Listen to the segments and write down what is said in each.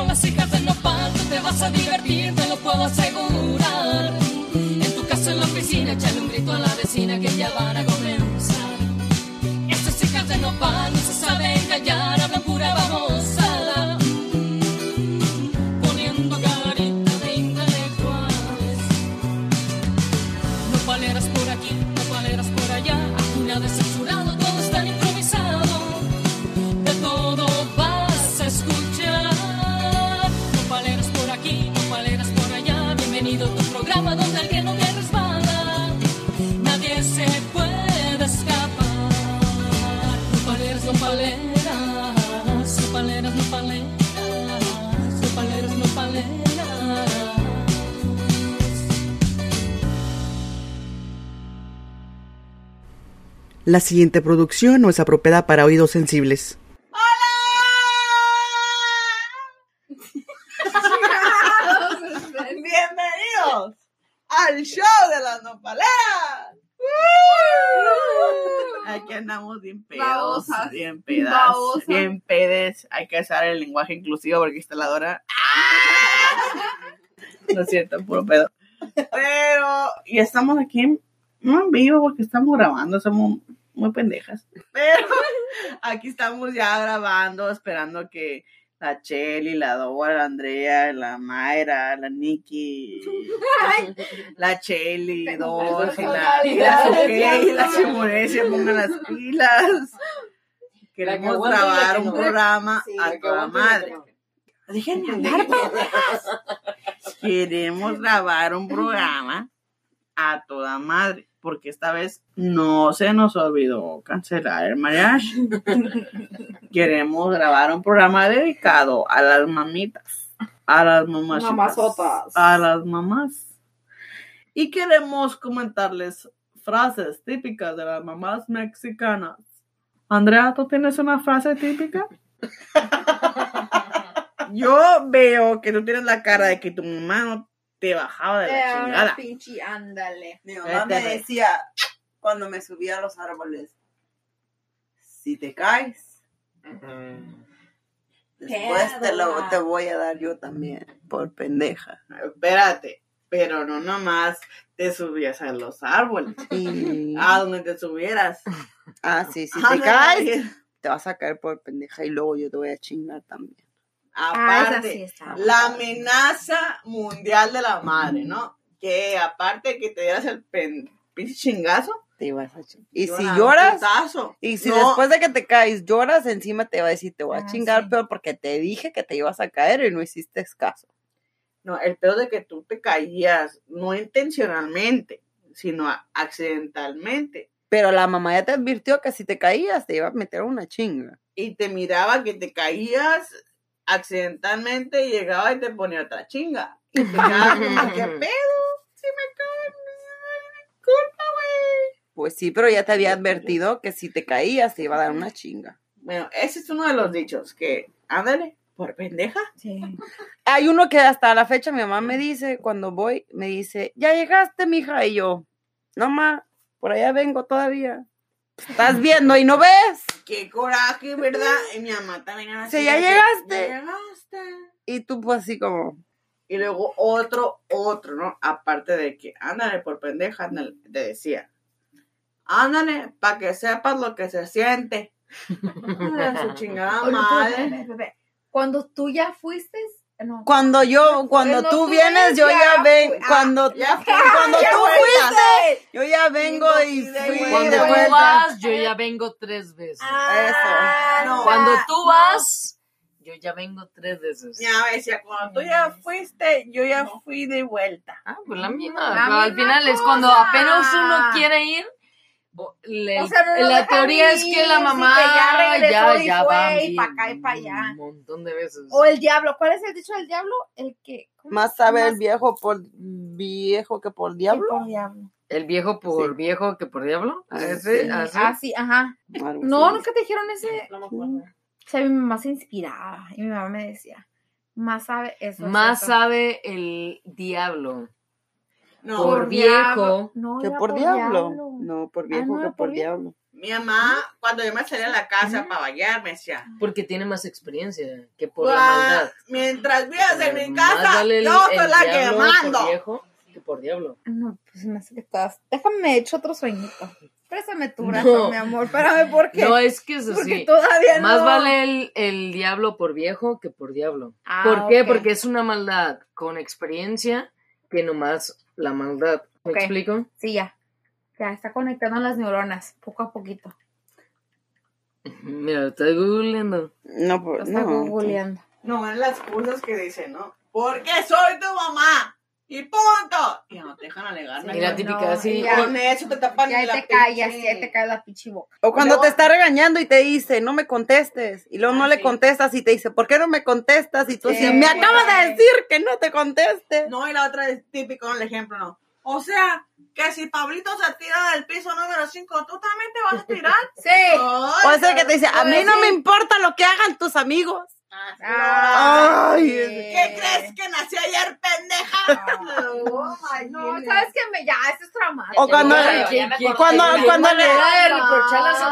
con las hijas del nopal, tú te vas a divertir, te lo puedo asegurar. La siguiente producción no es apropiada para oídos sensibles. Bienvenidos al show de las nopaleas. Aquí andamos bien pedos, Babosas. bien pedas, Babosas. bien pedes. Hay que usar el lenguaje inclusivo porque instaladora. No es cierto, puro pedo. Pero, y estamos aquí, no en vivo porque estamos grabando, somos muy pendejas. Pero aquí estamos ya grabando, esperando que la Cheli, la Dora, la Andrea, la Mayra, la Nikki, la Cheli, dos, y la, y la y la se pongan las pilas. Queremos grabar que un no. programa Sí, a que toda madre. Déjenme hablar, pendejas. Queremos grabar un programa a toda madre, porque esta vez no se nos olvidó cancelar el mariachi. Queremos grabar un programa dedicado a las mamitas, a las mamás, a las mamás. Y queremos comentarles frases típicas de las mamás mexicanas. Andrea, ¿tú tienes una frase típica? Yo veo que tú tienes la cara de que tu mamá no te bajaba de la Eh, chingada. pinche, ándale. Mi mamá me decía cuando me subía a los árboles, si te caes, después te, lo, te voy a dar yo también, por pendeja. Espérate, pero no nomás te subías a los árboles. Y- A donde te subieras. ah, sí, si Ah, te caes, te vas a caer por pendeja y luego yo te voy a chingar también. Ah, esa Aparte, sí la amenaza mundial de la madre, ¿no? Que aparte que te dieras el pen- pinche chingazo. Te ibas a chingar. Y si lloras, y si No, después de que te caes lloras, encima te va a decir, te voy a Ah, chingar, sí. pero porque te dije que te ibas a caer y no hiciste caso. No, el peor de que tú te caías, no intencionalmente, sino accidentalmente. Pero la mamá ya te advirtió que si te caías te iba a meter una chinga. Y te miraba que te caías accidentalmente llegaba y te ponía otra chinga. Y te quedabas como, ¿qué pedo? Si me caen, culpa, güey. Pues sí, pero ya te había advertido que si te caías te iba a dar una chinga. Bueno, ese es uno de los dichos que, ándale, por pendeja. Sí. Hay uno que hasta la fecha mi mamá me dice, cuando voy, me dice, ya llegaste, mija, y yo, no ma, por allá vengo todavía. Estás viendo y no ves. Qué coraje, ¿verdad? Y mi mamá también era Sí, así ya llegaste. "Ya llegaste. Y tú pues así como, Y luego otro, otro, ¿no? Aparte de que, ándale por pendeja, ándale, te decía. Ándale, para que sepas lo que se siente. Ándale, su chingada madre. Cuando tú ya fuiste, no. cuando yo, cuando Cuando tú tú vienes, yo ya ya ven, ah, cuando, ya fui, cuando ya tú fuiste, yo ya vengo y fui. Cuando de tú vuelta. vas, yo ya vengo tres veces. Ah, no. Cuando tú vas, yo ya vengo tres veces. Mamá decía, cuando tú ya fuiste, yo ya fui de vuelta. Ah, pues la misma. La pero al misma final es cuando cosa. apenas uno quiere ir. O- le- O sea, no la teoría es que la sí, mamá que ya regresó ya, y ya fue, va y pa' acá y bien pa' allá. Un montón de veces. O el diablo. ¿Cuál es el dicho del diablo? El que. Más sabe el Más viejo por viejo que por que diablo. por diablo. El viejo por Sí. viejo que por diablo. ¿A Sí. ese? ¿A ese? Ah, sí, ajá. No, así. nunca te dijeron ese. O sea, mi mamá se inspiraba y mi mamá me decía, más sabe eso. es Más eso". sabe el diablo. No, Por viejo. No, Que por diablo. No, por Ah, viejo ¿no que por diablo. Mi mamá, cuando yo me salía a la casa para bañar, me decía, Porque tiene más experiencia que por la "Guau, maldad. mientras vivas en mi Más casa, vale el- yo el la que diablo mando. Por viejo que por diablo. No, pues me hace que estás. Déjame echar otro sueñito. Préstame tu brazo, No. mi amor. Espérame, ¿por qué? No, es que es Porque todavía no. Más vale el, el diablo por viejo que por diablo. Ah, ¿Por qué? Porque es una maldad con experiencia que nomás la maldad. ¿Me explico? Sí, ya. Ya está conectando las neuronas, poco a poquito. Mira, estoy googleando. No, Lo pues, está no. googleando. No, en las cosas que dicen, ¿no? Porque soy tu mamá. Y punto. Y no te dejan alegar. Sí, ¿no? Y la no, típica así. ya. Con eso te tapan Ya la te callas, ya te cae la pinche boca. O cuando Luego- te está regañando y te dice, no me contestes. Y luego Ah, no le contestas y te dice, ¿por qué no me contestas? Y tú Sí. dices, me acabas de decir que no te conteste. No, y la otra es típico el ejemplo, ¿no? O sea, que si Pablito se tira del piso número 5, ¿tú también te vas a tirar? Sí. O sea que te dice, a mí no me importa lo que hagan tus amigos. Ah, Ay. ¿Qué crees que nací ayer, pendeja? Oh, my No, sabes que me ya, esto es traumático. O cuando, cuando, Qué cuando le,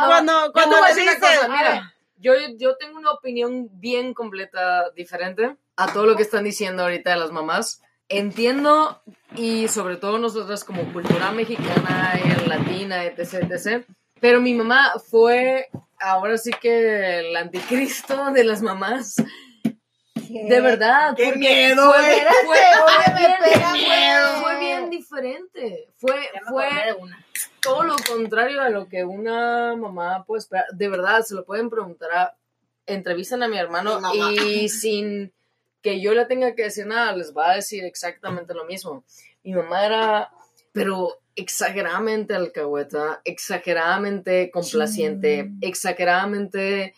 cuando, cuando le decir una dice, cosa, mira, yo, yo tengo una opinión bien completa diferente a todo lo que están diciendo ahorita de las mamás. Entiendo y sobre todo nosotras como cultura mexicana y latina, etc, etc. Pero mi mamá fue ahora sí que el anticristo de las mamás. De verdad. ¡Qué miedo, fue, güey! fue- bien- fue- miedo. fue bien diferente. Fue, fue todo lo contrario a lo que una mamá puede esperar. De verdad, se lo pueden preguntar a. Entrevistan a mi hermano Mi y sin que yo le tenga que decir nada, les va a decir exactamente lo mismo. Mi mamá era, pero exageradamente alcahueta, exageradamente complaciente, exageradamente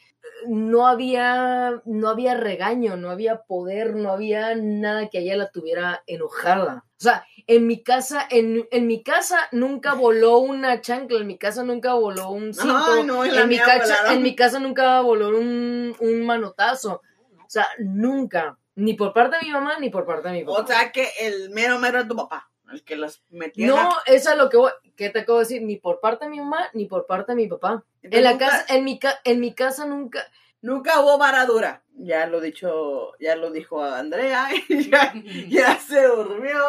no había, no había regaño, no había poder, no había nada que ella la tuviera enojada. O sea, en mi casa, en, en mi casa nunca voló una chancla, en mi casa nunca voló un cinto, Ay, no, en mi en mi casa nunca voló un, un manotazo. O sea, nunca. Ni por parte de mi mamá, ni por parte de mi papá. O sea que el mero mero es tu papá, el que los metía. no, la- eso es lo que voy, ¿qué te acabo de decir? Ni por parte de mi mamá, ni por parte de mi papá. En la Nunca- casa, en mi, ca- en mi casa nunca, Nunca hubo varadura. Ya lo dicho, ya lo dijo Andrea, y ya, ya se durmió.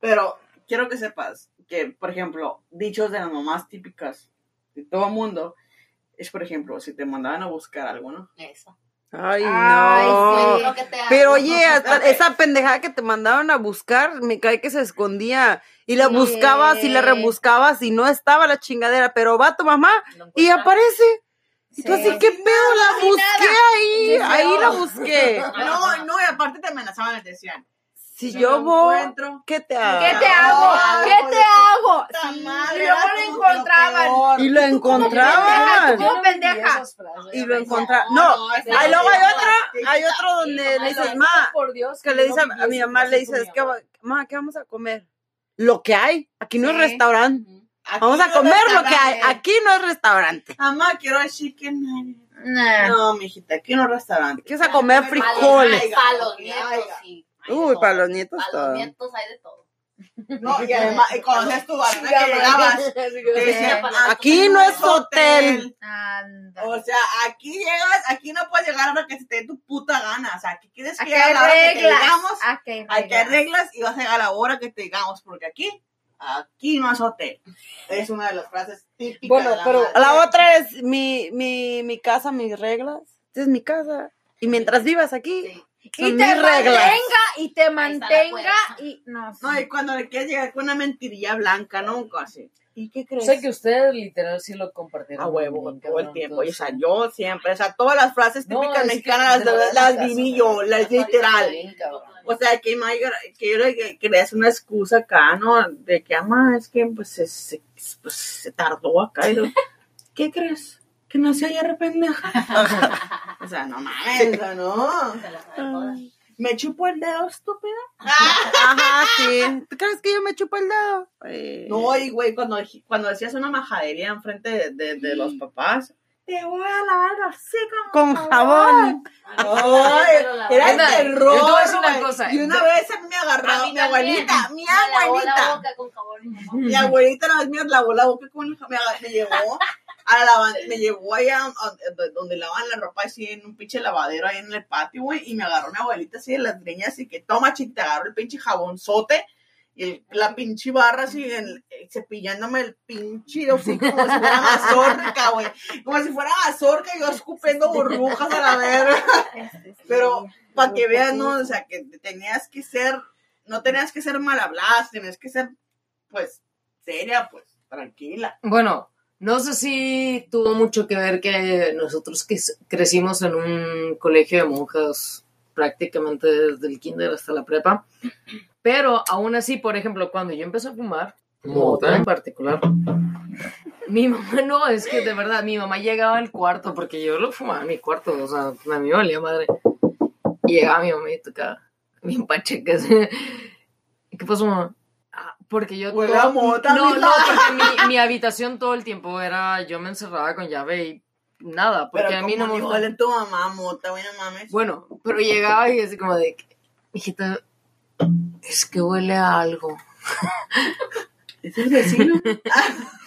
Pero quiero que sepas que, por ejemplo, dichos de las mamás típicas de todo el mundo, es por ejemplo, si te mandaban a buscar algo, ¿no? Eso. Ay, Ay, no. sí. Lo que te hago. Pero oye, hasta esa pendejada que te mandaron a buscar, me cae que se escondía. Y la Sí. buscabas y la rebuscabas y no estaba la chingadera, pero va tu mamá y aparece. Sí. así, ¿qué pedo? La busqué ahí, ahí no. la busqué. No, no, y aparte te amenazaban y te decían, Si "Si yo lo voy, encuentro, ¿qué te hago? ¿Qué te hago? Ay, ¿Qué te hago? Sí, madre, y luego lo encontraban. Y lo Pendeja, encontraban. tú como pendeja. Y lo encontraban. No, ahí luego hay otra, hay otro donde le dices, ma, por Dios, que le dice a, mi mamá, le dices, ¿qué, ma, ¿qué vamos a comer? Lo que hay. Aquí no es restaurante. Aquí Vamos a no comer lo que hay. Aquí no es restaurante. Mamá, quiero el chicken. No, mijita, aquí no es restaurante. A comer frijoles. Para Uy, todo. para los nietos Para todo. los nietos hay de todo. No, y además, hacías tu barra que llegabas, te decían, Aquí no es hotel. O sea, aquí llegas, aquí no puedes llegar a la que se te dé tu puta gana. O sea, aquí tienes que a la hora que te digamos. Aquí hay reglas. reglas y vas a llegar a la hora que te digamos, porque aquí, aquí no es hotel. Es una de las frases típicas. Bueno, de la pero madre. la otra es mi, mi, mi casa, mis reglas. Esta es mi casa. Y mientras vivas aquí, Sí. Y te reglas. mantenga, y te mantenga, y no. No, y cuando le quieres llegar con una mentirilla blanca, ¿no? Así. ¿Y qué crees? Sé que ustedes literal sí lo compartieron. A huevo, todo el tiempo. Y, o sea, yo siempre, o sea, todas las frases típicas mexicanas las, las viví yo, las literal. O sea, que, que yo le una excusa acá, ¿no? De que, ama, es que pues se, se, pues, se tardó acá. Y lo, ¿Qué crees? Que no se haya pendeja. o sea, no mames, o sea, no. Me chupo el dedo, estúpida. Ajá, sí. ¿Tú crees que yo me chupo el dedo? Eh, No, y güey, cuando, cuando decías una majadería enfrente de, de, de los papás, te voy a lavar así Con jabón. Ay, era el terror. yo te una cosa. Y una vez a mí me agarraba mi abuelita, mi Me lavó la abuelita. boca con jabón. Mi abuelita una vez me lavó la boca con el me, agar- me llevó a la me llevó allá a- a- donde lavan la ropa así en un pinche lavadero ahí en el patio, güey, y me agarró mi abuelita así de las greñas y que toma, chica, te agarró el pinche jabonzote y el- la pinche barra así en- eh, cepillándome el pinche hocico como si fuera mazorca, güey, como si fuera mazorca y yo escupiendo burbujas a la verga. Este. Pero para que veas, ¿no? O sea, que tenías que ser, no tenías que ser mal hablada, tenías que ser, pues, seria, pues, tranquila. Bueno, no sé si tuvo mucho que ver que nosotros que crecimos en un colegio de monjas prácticamente desde el kinder hasta la prepa, pero aún así, por ejemplo, cuando yo empecé a fumar, mota en particular, mi mamá no, es que de verdad, mi mamá llegaba al cuarto, porque yo lo fumaba en mi cuarto, o sea, a mí me valía madre, y llegaba mi mamá y tocaba bien pacheca, ¿qué pasó, mamá? "Ah, Porque yo Huele a mota, no, no, porque mi, mi habitación todo el tiempo era, yo me encerraba con llave y nada, porque Pero a mí no me en tu mamá, mota, güey, no mames. Bueno, pero llegaba y así como de, hijita, es que huele a algo. ¿Es el vecino?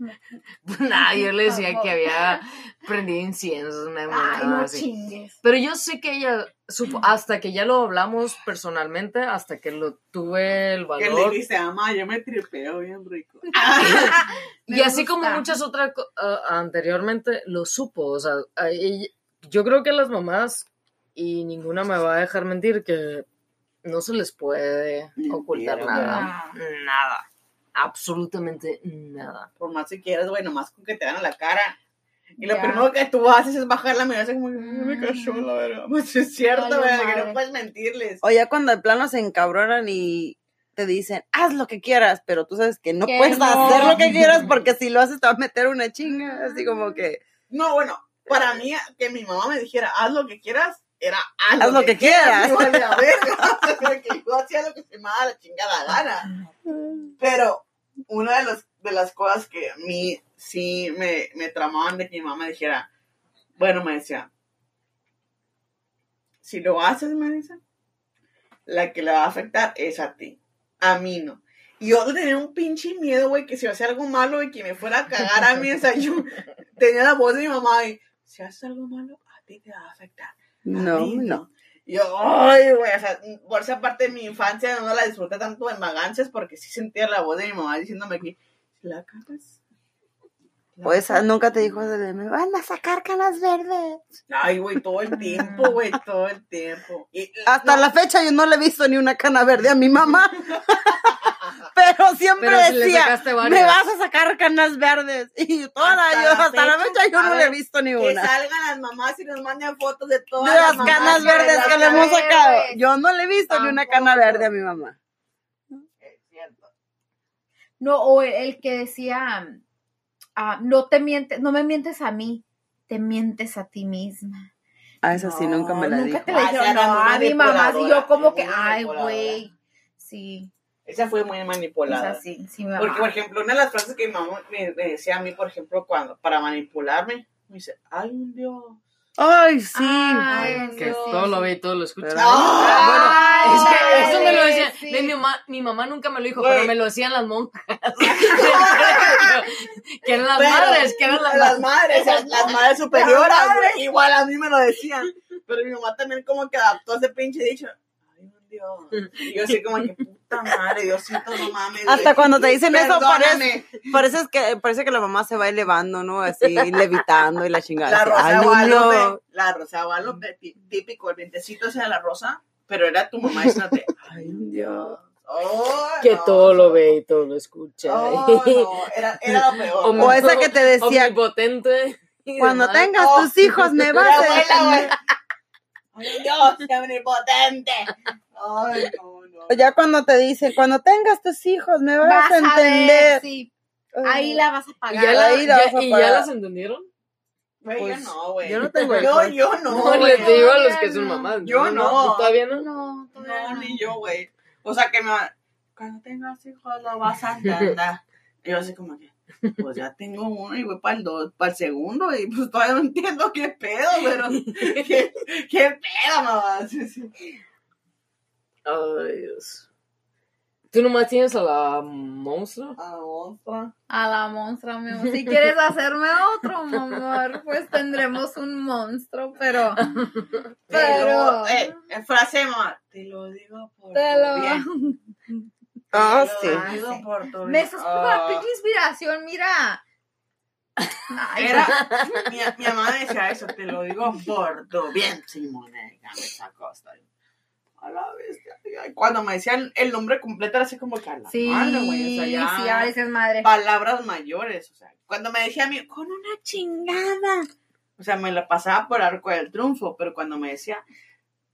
Nada, yo le decía que había prendido incienso, una Ay, mamada no así. chingues. Pero yo sé que ella supo, hasta que ya lo hablamos personalmente, hasta que lo tuve el que le valor. dice, mamá, yo me tripeo bien rico. Y Me así como muchas otras ah, anteriormente lo supo, o sea, yo creo que las mamás, y ninguna me va a dejar mentir, que no se les puede ocultar nada, nada, absolutamente nada. Por más que quieras, güey, nomás con que te dan a la cara. Y lo Ya. primero que tú haces es bajar la mirada, así como, "Ay, me cayó la verga. Pues es cierto, güey, que no puedes mentirles. O ya cuando de plano se encabronan y te dicen, haz lo que quieras, pero tú sabes que no Que puedes no. hacer lo que quieras porque si lo haces te va a meter una chinga. Así como que, No, bueno, para mí, que mi mamá me dijera, haz lo que quieras, era haz, Haz lo que quieras. y vale a que yo hacía lo que se me daba la chingada gana. Pero una de, los, de las cosas que a mí sí me, me tramaban de que mi mamá me dijera, bueno, me decía, si lo haces, me dice, la que le va a afectar es a ti, a mí no. Y yo tenía un pinche miedo, güey, que si hacía algo malo y que me fuera a cagar a mí, o sea, yo tenía la voz de mi mamá y, si haces algo malo, a ti te va a afectar. A no, no. Yo, ay, güey, o sea, por esa parte de mi infancia no la disfruté tanto en vagancias porque sí sentía la voz de mi mamá diciéndome que si la cagas. la Pues cagas". nunca te dijo, de, me van a sacar canas verdes. Ay, güey, todo el tiempo, güey, todo el tiempo. Y, Hasta no, la fecha yo no le he visto ni una cana verde a mi mamá. Pero siempre Pero si le decía, me vas a sacar canas verdes. Y toda Hasta yo, hasta la fecha, yo no le he visto ni Que una. salgan las mamás y nos manden fotos de todas De las canas verdes que le hemos sacado. Yo no le he visto ni una cana verde a mi mamá. Es cierto. No, o el, que decía, ah, no te mientes, no me mientes a mí, te mientes a ti misma. A esa sí No, nunca me la Nunca dijo. te la Ah, dijeron, no, a mi mamá, sí, manipuladora, yo como que, ay, güey, sí, Esa fue muy manipulada. así, sí, mi mamá. Porque, por ejemplo, una de las frases que mi mamá me, me decía a mí, por ejemplo, cuando, para manipularme, me dice, ay, un Dios. Ay, sí. Ay, Que Dios. todo lo ve y todo lo escucha. Pero- bueno, es que Ay, eso me lo decía. sí. de mi, mamá, mi mamá nunca me lo dijo, pero me lo decían las monjas. que eran las Pero- madres, que eran las, las madres. las, las madres superiores, Las madres. güey, igual a mí me lo decían. Pero mi mamá también como que adaptó ese pinche dicho. Dios. Y yo así como que, puta madre, Diosito, no mames. Hasta cuando te dicen eso, parece, parece, que, parece que la mamá se va elevando, ¿no? Así, levitando y la chingada. La Así, rosa ay, no, Guadalupe, no. la rosa Guadalupe, tí- típico, el vientecito ese de la rosa, pero era tu mamá diciéndote, ay, Dios. Oh, Que no. todo lo ve y todo lo escucha. Oh, no, era, era lo peor. O esa que te decía, cuando demás. tengas Oh. tus hijos me vas a abuela, güey. entender. Ay, Dios, qué omnipotente. Ay, no, no. Ya cuando te dicen, cuando tengas tus hijos me vas, vas a a ver, entender. sí, ahí la vas a ¿Y pagar. ya, la- Ahí la ya- vas a ¿y ya las entendieron? Güey, Pues, yo no, güey. yo no tengo Yo, hijos. yo no, No, güey. les digo a los que son no. mamás. Yo no. ¿Tú todavía no? No, todavía No, no. ni yo, güey. O sea, que me va- Cuando tengas hijos lo vas a entender. Y yo así como que, pues ya tengo uno y voy para el, dos, para el segundo y pues todavía no entiendo qué pedo, pero qué, qué pedo, mamá. Sí, sí. Ay, Dios. ¿Tú nomás tienes a la monstruo? A otra. A la monstrua, mi amor. Si quieres hacerme otro, mi amor, pues tendremos un monstruo, pero. Pero. Pero, eh, frase, mamá. Te lo digo por Te lo. bien. Ah, Te sí. lo digo por tu bien. Me estás por la Ah. pinche inspiración, mira. Ay, Era, mi, mi mamá decía eso, te lo digo por tu bien, Simone, esa costa. A la bestia. Ay, Cuando me decían el nombre completo era así como que a la Sí, madre, güey. O sea, ya sí, a veces madre. palabras mayores. O sea, cuando me decía a mí, con una chingada. O sea, me la pasaba por arco del triunfo, pero cuando me decía,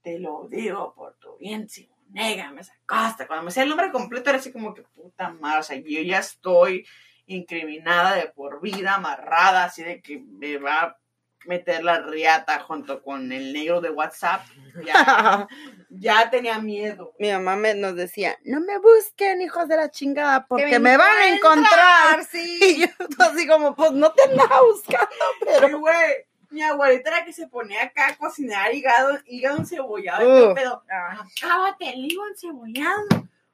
te lo digo por tu bien, Simonega, me sacaste. Cuando me decía el nombre completo era así como que puta madre. O sea, yo ya estoy incriminada de por vida, amarrada, así de que me va a meter la riata junto con el negro de WhatsApp. Ya, ya tenía miedo. Mi mamá me, nos decía, no me busquen, hijos de la chingada, porque Que me, van a encontrar. Sí. Y yo así como, pues no te andaba buscando, Pero, güey, mi abuelita era que se ponía acá a cocinar hígado, hígado encebollado. Uh. Pero, acábate el hígado encebollado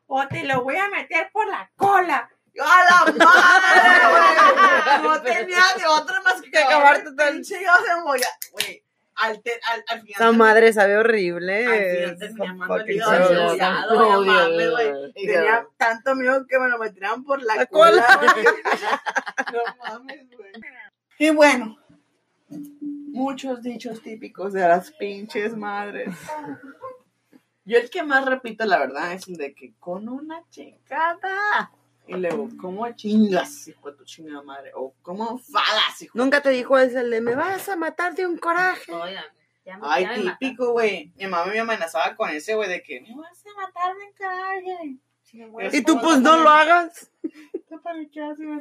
o te lo voy a meter por la cola. A la madre, güey. No tenía de otra más que acabarte todo el- pinche hígado encebollado. Güey, al, te- al, al final. Esa madre sabe horrible. Al final terminé el hígado güey. Tenía tanto miedo que me lo metieran por la, La cola. no mames, güey. Y bueno, muchos dichos típicos de las pinches madres. Yo el que más repito, la verdad, es el de que con una chingada. Y luego, ¿cómo chingas, hijo de tu chingada madre? O ¿cómo enfadas, hijo? Nunca te dijo ese, el de, me vas a matar de un coraje. Oigan, ya me, Ay, ya me mataron. típico, güey. Mi mamá me amenazaba con ese, güey, de que me vas a matar de coraje. Y tú, pues, no lo hagas.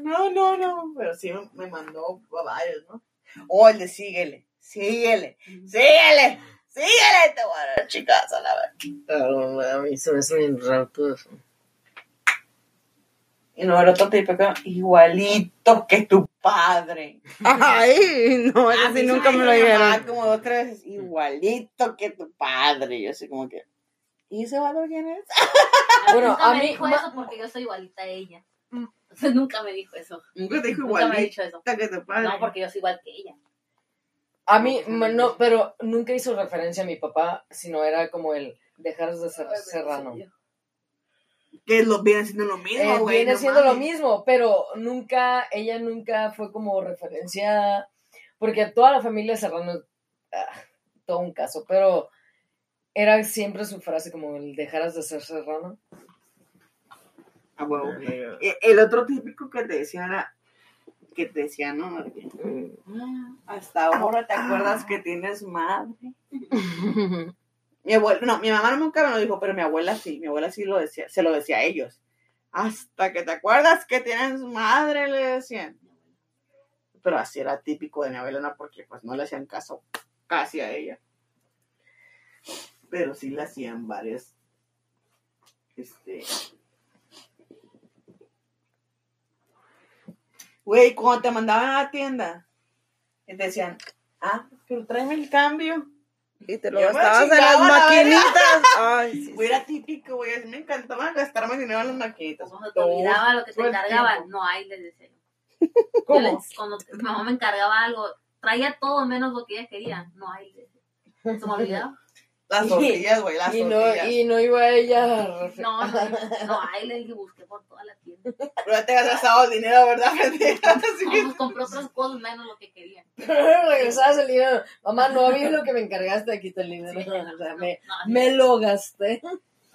No, no, no. Pero sí me- me mandó a varios, ¿no? O el de síguele, síguele, síguele, síguele. Te voy a dar chicas a la vez. A mí se me hace bien raro todo eso. Y no, el otro típico, igualito que tu padre. Ay, no, A ese mí sí se nunca me me lo dijo dijeron. como dos tres veces, igualito que tu padre. Y yo así como que, ¿y ese vato quién es? Bueno, a me mí- dijo ma- eso porque yo soy igualita a ella. O sea, nunca me dijo eso. Nunca te dijo Nunca me ha igualito dicho eso. que. No, porque yo soy igual que ella. A mí, no, pero nunca hizo referencia a mi papá, sino era como el dejar de ser serrano. Que lo viene siendo lo mismo, Eh, güey. viene no siendo lo mismo, pero nunca, ella nunca fue como referencia, porque toda la familia Serrano, ah, todo un caso, pero era siempre su frase como el dejaras de ser Serrano. Ah. Eh, El otro típico que te decía era, que te decía, ¿no? Ah, Hasta ahora te acuerdas que tienes madre. Mi abuela, no, mi mamá nunca me lo dijo, pero mi abuela sí, mi abuela sí lo decía, se lo decía a ellos. Hasta que te acuerdas que tienes madre, le decían. Pero así era típico de mi abuela, no, porque pues no le hacían caso casi a ella. Pero sí le hacían varias. Este. Güey, cuando te mandaban a la tienda, y te decían, ah, pero tráeme el cambio. Y te lo Yo me gastabas en las la maquinitas. Ay, sí, Güey, era típico, güey. Me encantaba gastarme dinero en las maquinitas. Como se te olvidaba lo que te encargaban. No hay, les decía. ¿Cómo? les- Cuando mi mamá me encargaba algo, traía todo menos lo que ella quería. No hay, les decía. Se me olvidaba. Las tortillas, güey, las Y no, y no iba ella No, no, no hay, le dije, busqué por toda la tienda. Pero ya te has gastado el dinero, ¿verdad, No, que- pues compré otras cosas menos lo que quería. regresabas el dinero. Mamá, no había lo que me encargaste, aquí está el dinero. Sí, O sea, me, no, me lo gasté.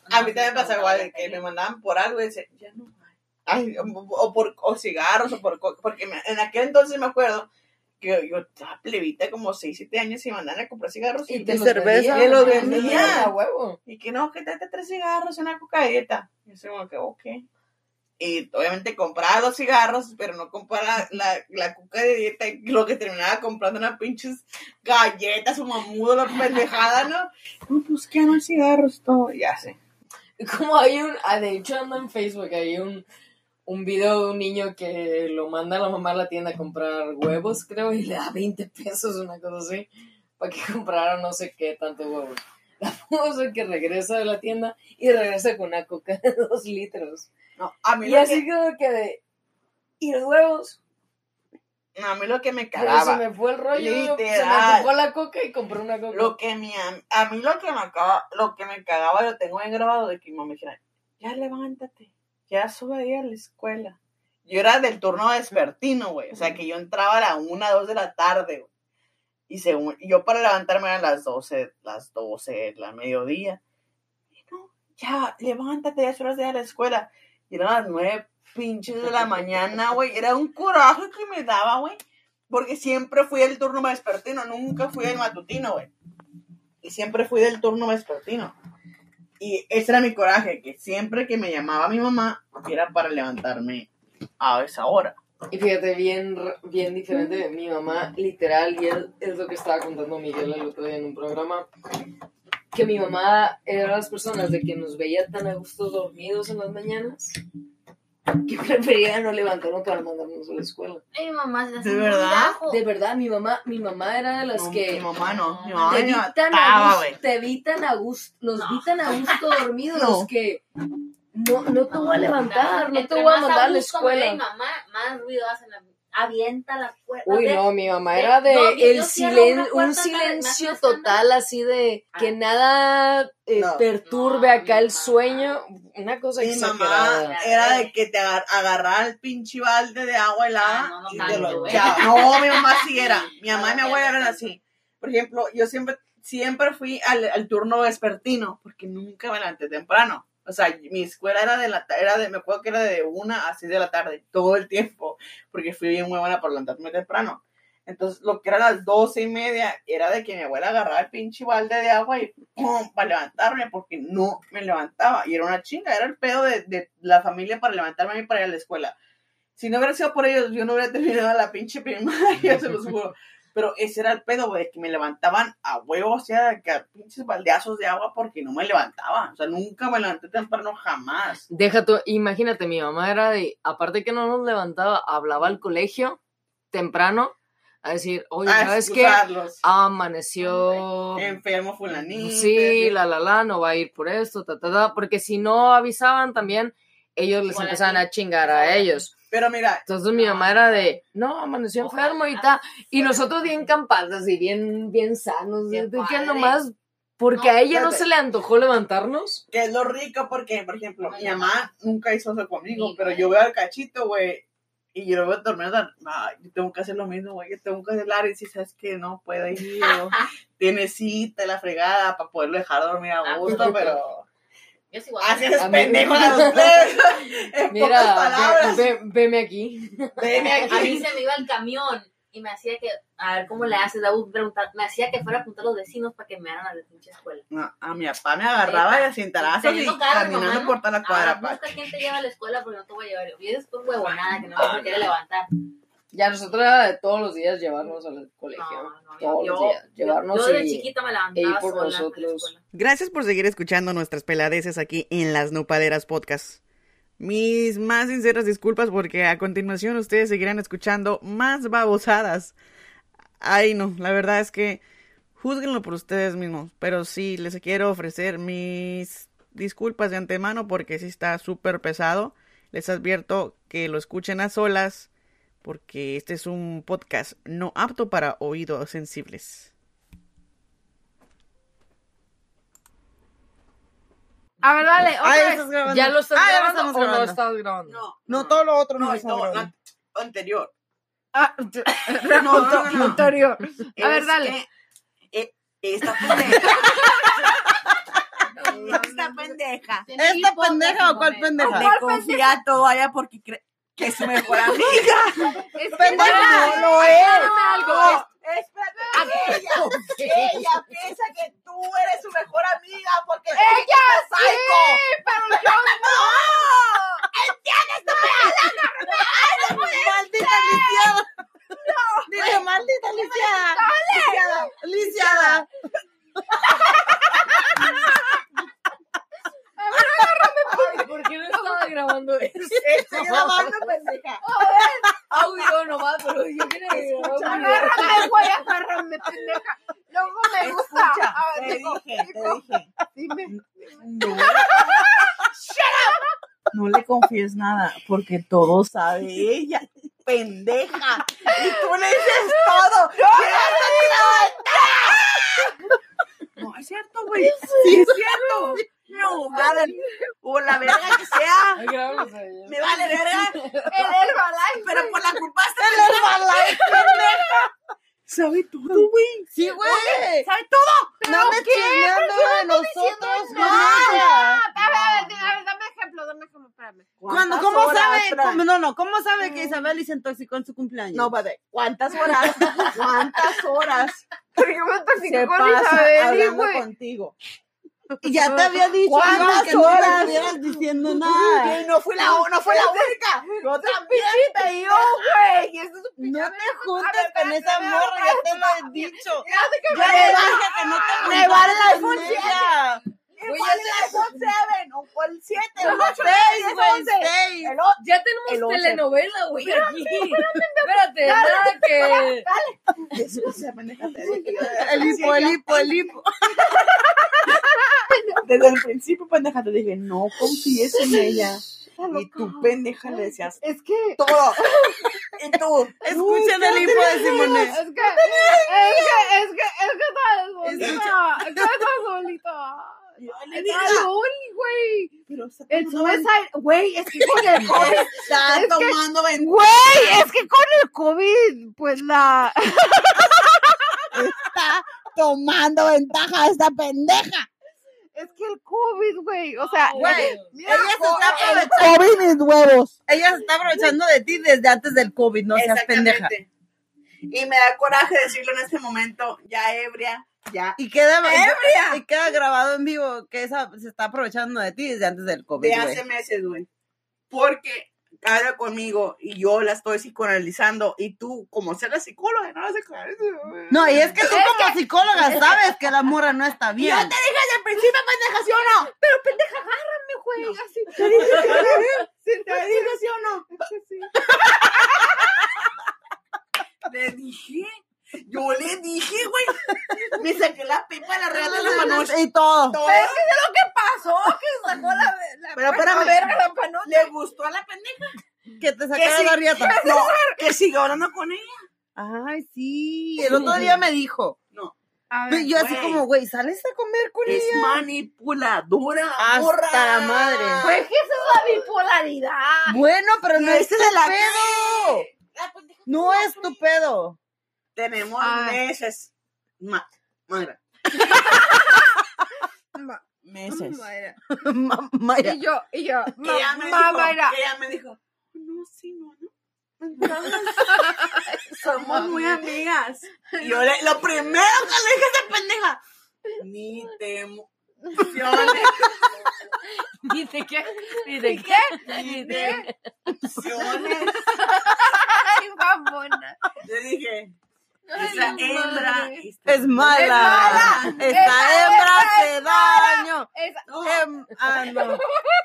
A mí también me pasa igual, que me mandaban por algo y decía, ya no hay. Ay, o, o por o cigarros, o por porque me- en aquel entonces me acuerdo que yo, estaba plebita como 6, 7 años y mandaban a comprar cigarros y, Y te cerveza. Y los vendían. huevo. y que no, que te tres cigarros y una cocaína. Y yo como que, ok. Y obviamente compraba los cigarros, pero no compraba la, la, la cuca de dieta. Y lo que terminaba comprando eran pinches galletas o mamudo, la pendejada, ¿no? No, pues que no hay cigarros, todo. Ya sé. Como hay un, ah, de hecho ando en Facebook, hay un, un video de un niño que lo manda a la mamá a la tienda a comprar huevos, creo, y le da 20 pesos, una cosa así, para que comprara no sé qué tanto huevos. La famosa que regresa de la tienda y regresa con una coca de dos litros. No, a mí, Y así que, como que de... ¿Y los huevos? no, a mí lo que me Pero se cagaba. me fue el rollo, se me Literal. tocó la coca y compré una coca. Lo que me, a mí lo que me acaba, lo que me cagaba lo tengo bien grabado de que mi mamá me dijera, ya levántate, ya sube ahí a la escuela. Yo era del turno vespertino, güey. O sea que yo entraba a la una, dos de la tarde, güey. Y según, yo para levantarme eran las doce, las doce, la mediodía. Y no, ya, levántate, ya es hora de ir a la escuela. Y eran las nueve pinches de la mañana, güey. Era un coraje que me daba, güey. Porque siempre fui del turno vespertino, nunca fui del matutino, güey. Y siempre fui del turno vespertino. Y ese era mi coraje, que siempre que me llamaba mi mamá, era para levantarme a esa hora. Y fíjate, bien, bien diferente de mi mamá, literal, y es, es lo que estaba contando Miguel el otro día en un programa, que mi mamá era las personas de que nos veía tan a gusto dormidos en las mañanas, que prefería no levantarnos para mandarnos a la escuela. Ay, mamá, se hace ¿De verdad? bajo. De verdad, mi mamá, mi mamá era de las No, que Mi mamá no, mi mamá te me vi tan mataba, a gusto, te vi tan a gusto, los vi tan a gusto dormidos No. que no, no te voy a levantar, no te voy a mandar a la escuela. mi mamá, más ruido hacen la... Avienta la puerta. Uy, de- no, mi mamá de- era de no, el silen- un silencio total, así de que Ah. nada eh, No. perturbe No, acá el mamá. sueño. Una cosa Mi exagerada. mamá era de que te agar- agarrara el pinche balde de agua helada Ah, no, no y te lo echaba. No, mi mamá sí era. Mi mamá y mi abuela eran así. Por ejemplo, yo siempre, siempre fui al, al turno vespertino porque nunca me levanté temprano. O sea, mi escuela era de la era de, me acuerdo que era de una a seis de la tarde, todo el tiempo, porque fui bien muy buena por levantarme temprano. Entonces, lo que era las doce y media era de que mi abuela agarraba el pinche balde de agua y ¡pum! para levantarme, porque no me levantaba. Y era una chinga, era el pedo de, de la familia para levantarme a mí para ir a la escuela. Si no hubiera sido por ellos, yo no hubiera terminado la pinche primaria, se los juro. Pero ese era el pedo, güey, que me levantaban a huevos, o sea, de que a pinches baldeazos de agua porque no me levantaban. O sea, nunca me levanté temprano, jamás. Deja tú, imagínate, mi mamá era de, aparte que no nos levantaba, hablaba al colegio temprano a decir, oye, A ¿sabes qué? Amaneció Enfermo fulanito. Sí, la la la, no va a ir por esto, ta ta ta, porque si no avisaban también, ellos les empezaban a chingar a ellos. Pero mira, Entonces mi mamá era de, no, amaneció enfermo y tal. Y nosotros bien campadas y bien, bien sanos. Qué que nomás, porque No, a ella no se le antojó levantarnos. que es lo rico porque, por ejemplo, mi mamá nunca hizo eso conmigo, Sí, pero yo veo al cachito, güey, y yo lo veo dormido, ay, yo tengo que hacer lo mismo, güey, yo tengo que hacer la y si sabes que no puede ir, o tiene cita y la fregada para poderlo dejar dormir a Ah, gusto, pero Soy igual. así es pendejo en pocas Mira, ve- ve- veme aquí. veme A mí aquí. se me iba el camión y me hacía que, a ver cómo le haces, la preguntar, me hacía que fuera a apuntar a los vecinos para que me hagan a la pinche escuela. No, a mi papá me agarraba y a cintarazos y caminando mamá, por toda la cuadra, Ah, busca quién te lleva a la escuela porque no te voy a llevar. Y después huevonada que no me quiere levantar. Ya nosotros era de todos los días llevarnos al colegio. No, no, todos yo, los días. Llevarnos yo de y- chiquita me e ir por la nosotros. Gracias por seguir escuchando nuestras peladeces aquí en las Nopaderas Podcast. Mis más sinceras disculpas porque a continuación ustedes seguirán escuchando más babosadas. Ay, no, la verdad es que juzguenlo por ustedes mismos, pero sí les quiero ofrecer mis disculpas de antemano porque sí está súper pesado. Les advierto que lo escuchen a solas porque este es un podcast no apto para oídos sensibles. A ver, dale, otra vez. estás. ¿Ya lo estás Ah, ya lo grabando o estás grabando? No, No, todo lo otro no, no, grabando. la anterior. Ah, No, no, no, no. Antonio. A ver, dale. que, eh, esta pendeja. esta pendeja. ¿Esta pendeja o cuál pendeja? Le confía a toalla porque cree que es su mejor amiga. Es que no, no es. Algo. No, espérate. Ella, ella piensa que tú eres su mejor amiga porque ella es psycho. pero yo Maldita lisiada. Dile, maldita lisiada. Lisiada. Lisiada. ¿Por qué no estaba grabando eso? Estoy grabando, pendeja. Audio nomás, pero yo quería grabar. Agárrame, güey, agárrame, pendeja. Luego me gusta. Escucha, A ver, te dije, te dije. Dime. No. No le confíes nada, porque todo sabe ella. Pendeja. Y tú le dices todo. No, es cierto, güey. Sí, es cierto. No, vale. O la verga que sea. Ahí. Me vale verga. El Herbalife. Pero por la culpa de esta pendeja. Sabe todo, güey. Sí, güey. Sabe todo. No me chismeando de nosotros nada? ella. A ver, a ver, dame ejemplo, dame ejemplo, espérame. Cuando, ¿Cuántas ¿Cómo horas, sabe? Cómo- no, no, ¿cómo sabe que Isabel se intoxicó en su cumpleaños? No, padre. ¿Cuántas horas? ¿Cuántas horas yo me intoxiqué se con pasa Isabel, hablando güey. contigo? Y ya te había dicho ¿Cuántas que no horas? estuvieras diciendo nada. No fui la, no fue la única. Yo también. Te digo, güey. No te juntes con esa morra, ya te lo he dicho. Ya me- le dije que no te Me vale el juntaras iPhone con 7. ella. Igual el iPhone 7 o el 7 o el 8, Seis, el güey, 11. seis. El o- Ya tenemos telenovela, güey, aquí. Espérate, nada que... Dije. El hipo, el hipo, el hipo. Desde el principio, pendeja, te dije, no confíes en ella. Y tú, pendeja, le decías Es que. todo. Y tú, Escuchen el hipo de Simone. Es que, es que, es que, es que solita. Es que Estás diga, lonely, güey. pero El suicide, güey, es que con el COVID, Está Es que- tomando ventaja. güey, es que con el COVID, pues la, Está tomando ventaja esta pendeja. es que el COVID, güey, o sea, Güey, mira, ella se está aprovechando. COVID mis huevos. Ella se está aprovechando de ti desde antes del COVID, no seas pendeja. Y me da coraje decirlo en este momento, ya ebria, ya. Y queda, y queda grabado en vivo que esa se está aprovechando de ti desde antes del COVID, De hace meses, güey. Porque habla conmigo y yo la estoy psicoanalizando y tú, como ser la psicóloga, no la psicoanalizas. No, y es que tú como psicóloga sabes que la morra no está bien. Yo te dije desde el principio, pendeja, ¿sí o no? pero pendeja, agárrame, güey, así. Te dije, ¿sí te dije, ¿sí o no? Le dije, yo le dije, güey. Me saqué la pipa, la regla de la mano. Y todo. Todo. Pero es que de lo que pasó, que sacó la, la Pero espérame. verga, la panocha. ¿Le gustó a la pendeja? Que te Que sacara sí. la riata. No, que siga hablando con ella. Ay, sí. El otro día me dijo. No, A ver, Yo así como, güey, ¿sales a comer con es ella? manipuladora. Hasta morra. la madre. pues que esa es la bipolaridad. Bueno, pero no es tu es pedo. No es tu pedo. Tenemos Ay. meses. Ma Mayra, Ma- meses. Mayra. Ma- Mayra. Y yo, y yo, Que ella me ma, dijo, Mayra. que ella me dijo, no, sí, no, no. Somos muy amigas. Y yo le, lo primero que le dije a esa pendeja, ni te emociones, ¿Dice qué? ¿Dice qué? ni te emociones. Ay, mamona. Le dije, esa hembra está- Es mala. mala. Esta Esa hembra hace es mala. daño. No, Esa- Em- ah, no.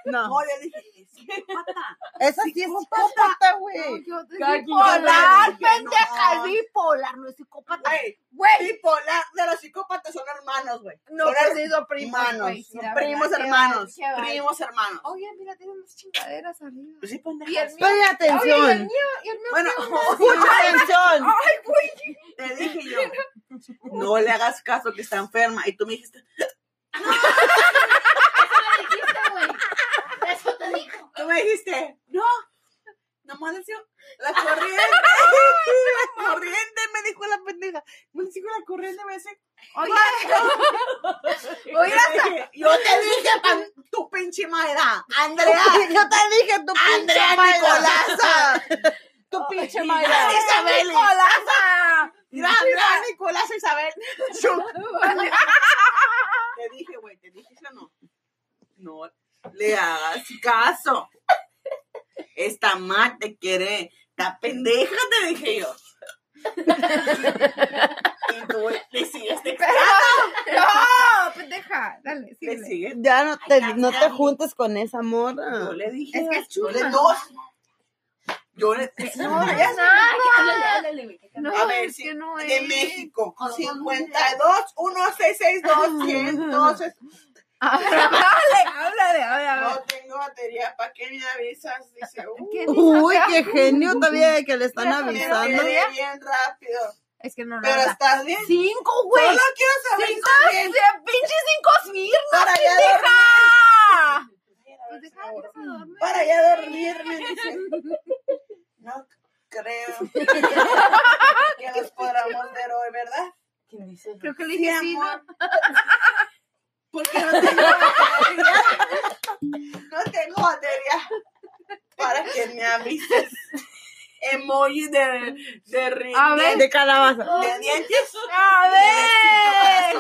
No. no, le dije, es psicópata. Esa sí es psicópata, güey. Quien bipolar, pendeja, No. es bipolar, no es psicópata. Güey, bipolar de los psicópatas son hermanos, güey. no, son pues son primos, hermanos, son primos hermanos, va- qué va. primos hermanos. Oye, mira, tiene unas chingaderas arriba. Pues sí, Y el pendejas. mío. Pon Oye, y el atención. mío, y el mío. Bueno, Pon atención. Ay, güey. Te dije yo, no le hagas caso que está enferma. Y tú me dijiste, Eso te dijo. tú me dijiste, no, nomás decía la corriente. la corriente me dijo la pendeja. Me dijo la corriente, me dice, Oye, dije, yo te dije, pan- tu pinche madre, Andrea, Yo te dije tu pinche Andrea. Nicolasa. Tu pinche Mayra. Isabel. Nicolasa. Mira, mira, Nicolás Isabel. Te dije, güey, te dije eso no. No le hagas caso. Esta ma te quiere. Esta pendeja te dije yo. y tú le sigues texteando. No, pendeja. Dale, sigues. Ya no te, no te juntes con esa Yo morra. le dije. Es que es yo chula. no. Yo le. No, ya. No, A ver, que no de es. México. Con- 52 1662 100 12. A ver, háblale, háblale, háblale. No tengo batería. ¿Para qué me avisas? Dice, uh. Uy, qué genio todavía de que le están me avisando. bien rápido. Es que no lo Pero habla. estás bien. Cinco, güey. Solo quiero saber si Cinco, bien. de pinche cinco firmas, Para ya pendeja. Pues deja. Para ya dormirme, dice. No creo que nos podamos ver hoy, ¿verdad? ¿Quién dice? Creo que le dije sí, amor. Porque no tengo batería. No tengo batería. Para que me avises. Emoji de, de, ri- A ver. De calabaza. de dientes. A ver.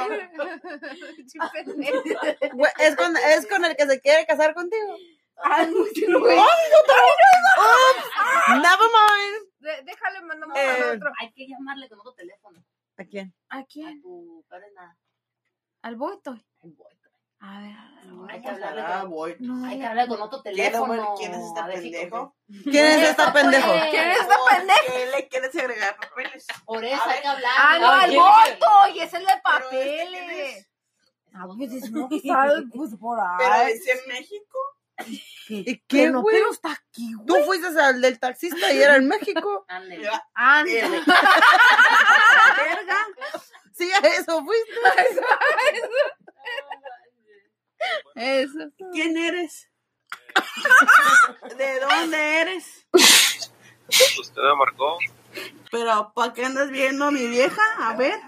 ¿Es con, ¿Es con el que se quiere casar contigo? Ay, no, güey. Never mind. De- Déjale, mandamos Eh, al otro. Hay que llamarle con otro teléfono. ¿A quién? ¿A A quién? tu Karena. Al Boito. Ay, voy. A ver, a ver. Hay que hablarle con, voy. No. hay que hablar con otro ¿Quién, teléfono. ¿Quién es este A pendejo? ¿Quién es esta pendejo? ¿Quién es esta pendeja? ¿Qué le quieres agregar papeles? Por eso A hay que hablar. Ah, no, al ¿quién voto. Y es el de Pero este, ¿quién papeles. es? Ah, pues es sabe, pues por Pero ahí. dice México. ¿Y Que qué, no, güey? pero está aquí, güey. Tú fuiste al del taxista y era en México. Ándale. Ah, Verga. Sí, a eso fuiste. eso. ¿Quién eres? ¿De dónde eres? Usted me marcó. Pero ¿para qué andas viendo a mi vieja? A ver.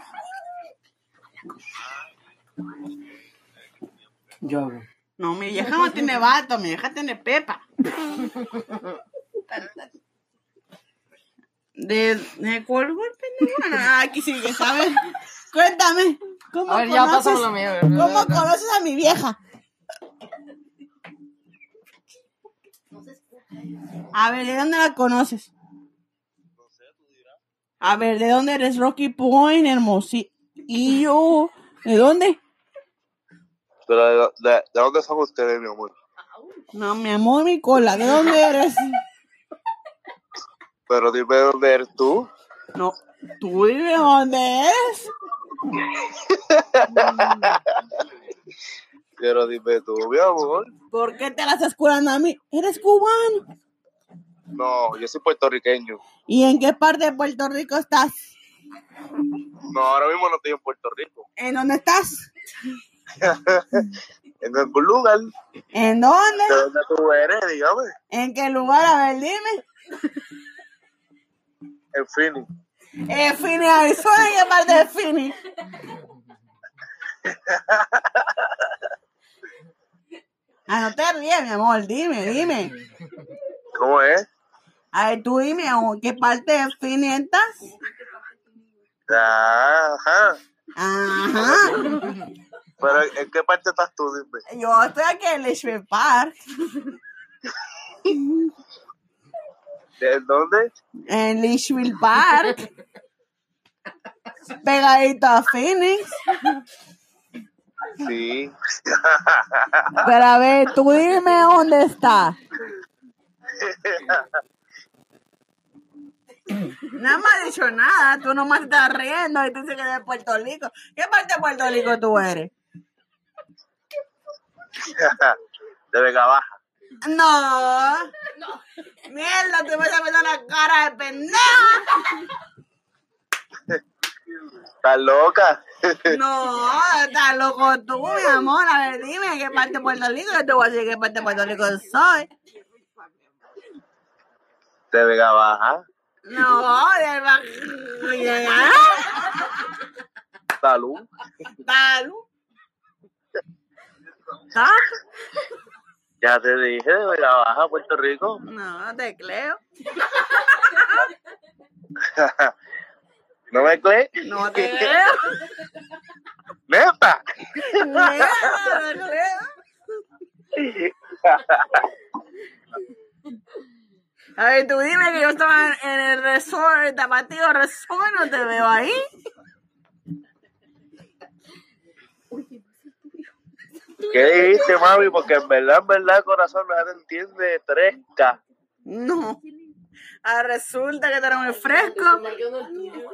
Yo hablo. No, mi vieja no tiene vato, mi vieja tiene pepa. ¿De, de cuál pendejo? Ah, aquí sigue, ¿sabes? Cuéntame. ¿Cómo A ver, ya conoces, la mía. ¿Cómo conoces a mi vieja? No. A ver, ¿de dónde la conoces? A ver, ¿de dónde eres? Rocky Point, Hermosillo. ¿De dónde? Pero de, de, ¿de dónde son ustedes, mi amor? No, mi amor, mi cola. ¿De dónde eres? Pero dime dónde eres tú. No, tú dime dónde eres. Pero dime tú, mi amor. ¿Por qué te la estás curando a mí? Eres cubano. No, yo soy puertorriqueño. ¿Y en qué parte de Puerto Rico estás? No, ahora mismo no estoy en Puerto Rico. ¿En dónde estás? En algún lugar. ¿En dónde? ¿De dónde tú eres? Dígame. ¿En qué lugar? A ver, dime. En Phoenix. En Phoenix, Arizona. ¿En qué parte de Phoenix? Ah, no te ríes, mi amor. Dime, dime. ¿Cómo es? A ver, tú dime, ¿en qué parte de Phoenix estás? Ajá. Ajá. Pero ¿en qué parte estás tú? Dime. Yo estoy aquí en Litchfield Park. ¿De dónde? En Litchfield Park. Pegadito a Phoenix. Sí. Pero a ver, tú dime dónde está. Nada más has dicho nada, tú nomás estás riendo y tú dices que eres de Puerto Rico. ¿Qué parte de Puerto Rico tú eres? De Vega Baja. No. Mierda, tú me estás viendo la cara de pendeja. ¿Estás loca? No, estás loco tú, mi amor. A ver, dime qué parte de Puerto Rico. Yo te voy a decir qué parte de Puerto Rico soy. De Vega Baja. No, del bajo. Salud. Salud. ¿Ah? Ya te dije, de Vega Baja, Puerto Rico. No, no te creo. ¿No me crees? No te creo. ¡Neta! No te creo. A ver, tú dime que yo estaba en- en el resort, el Tapatío Resort, no te veo ahí. ¿Qué dijiste, mami? Porque en verdad, en verdad, corazón, no te entiende 3K. No. Ah, resulta que eres muy fresco. El tuyo.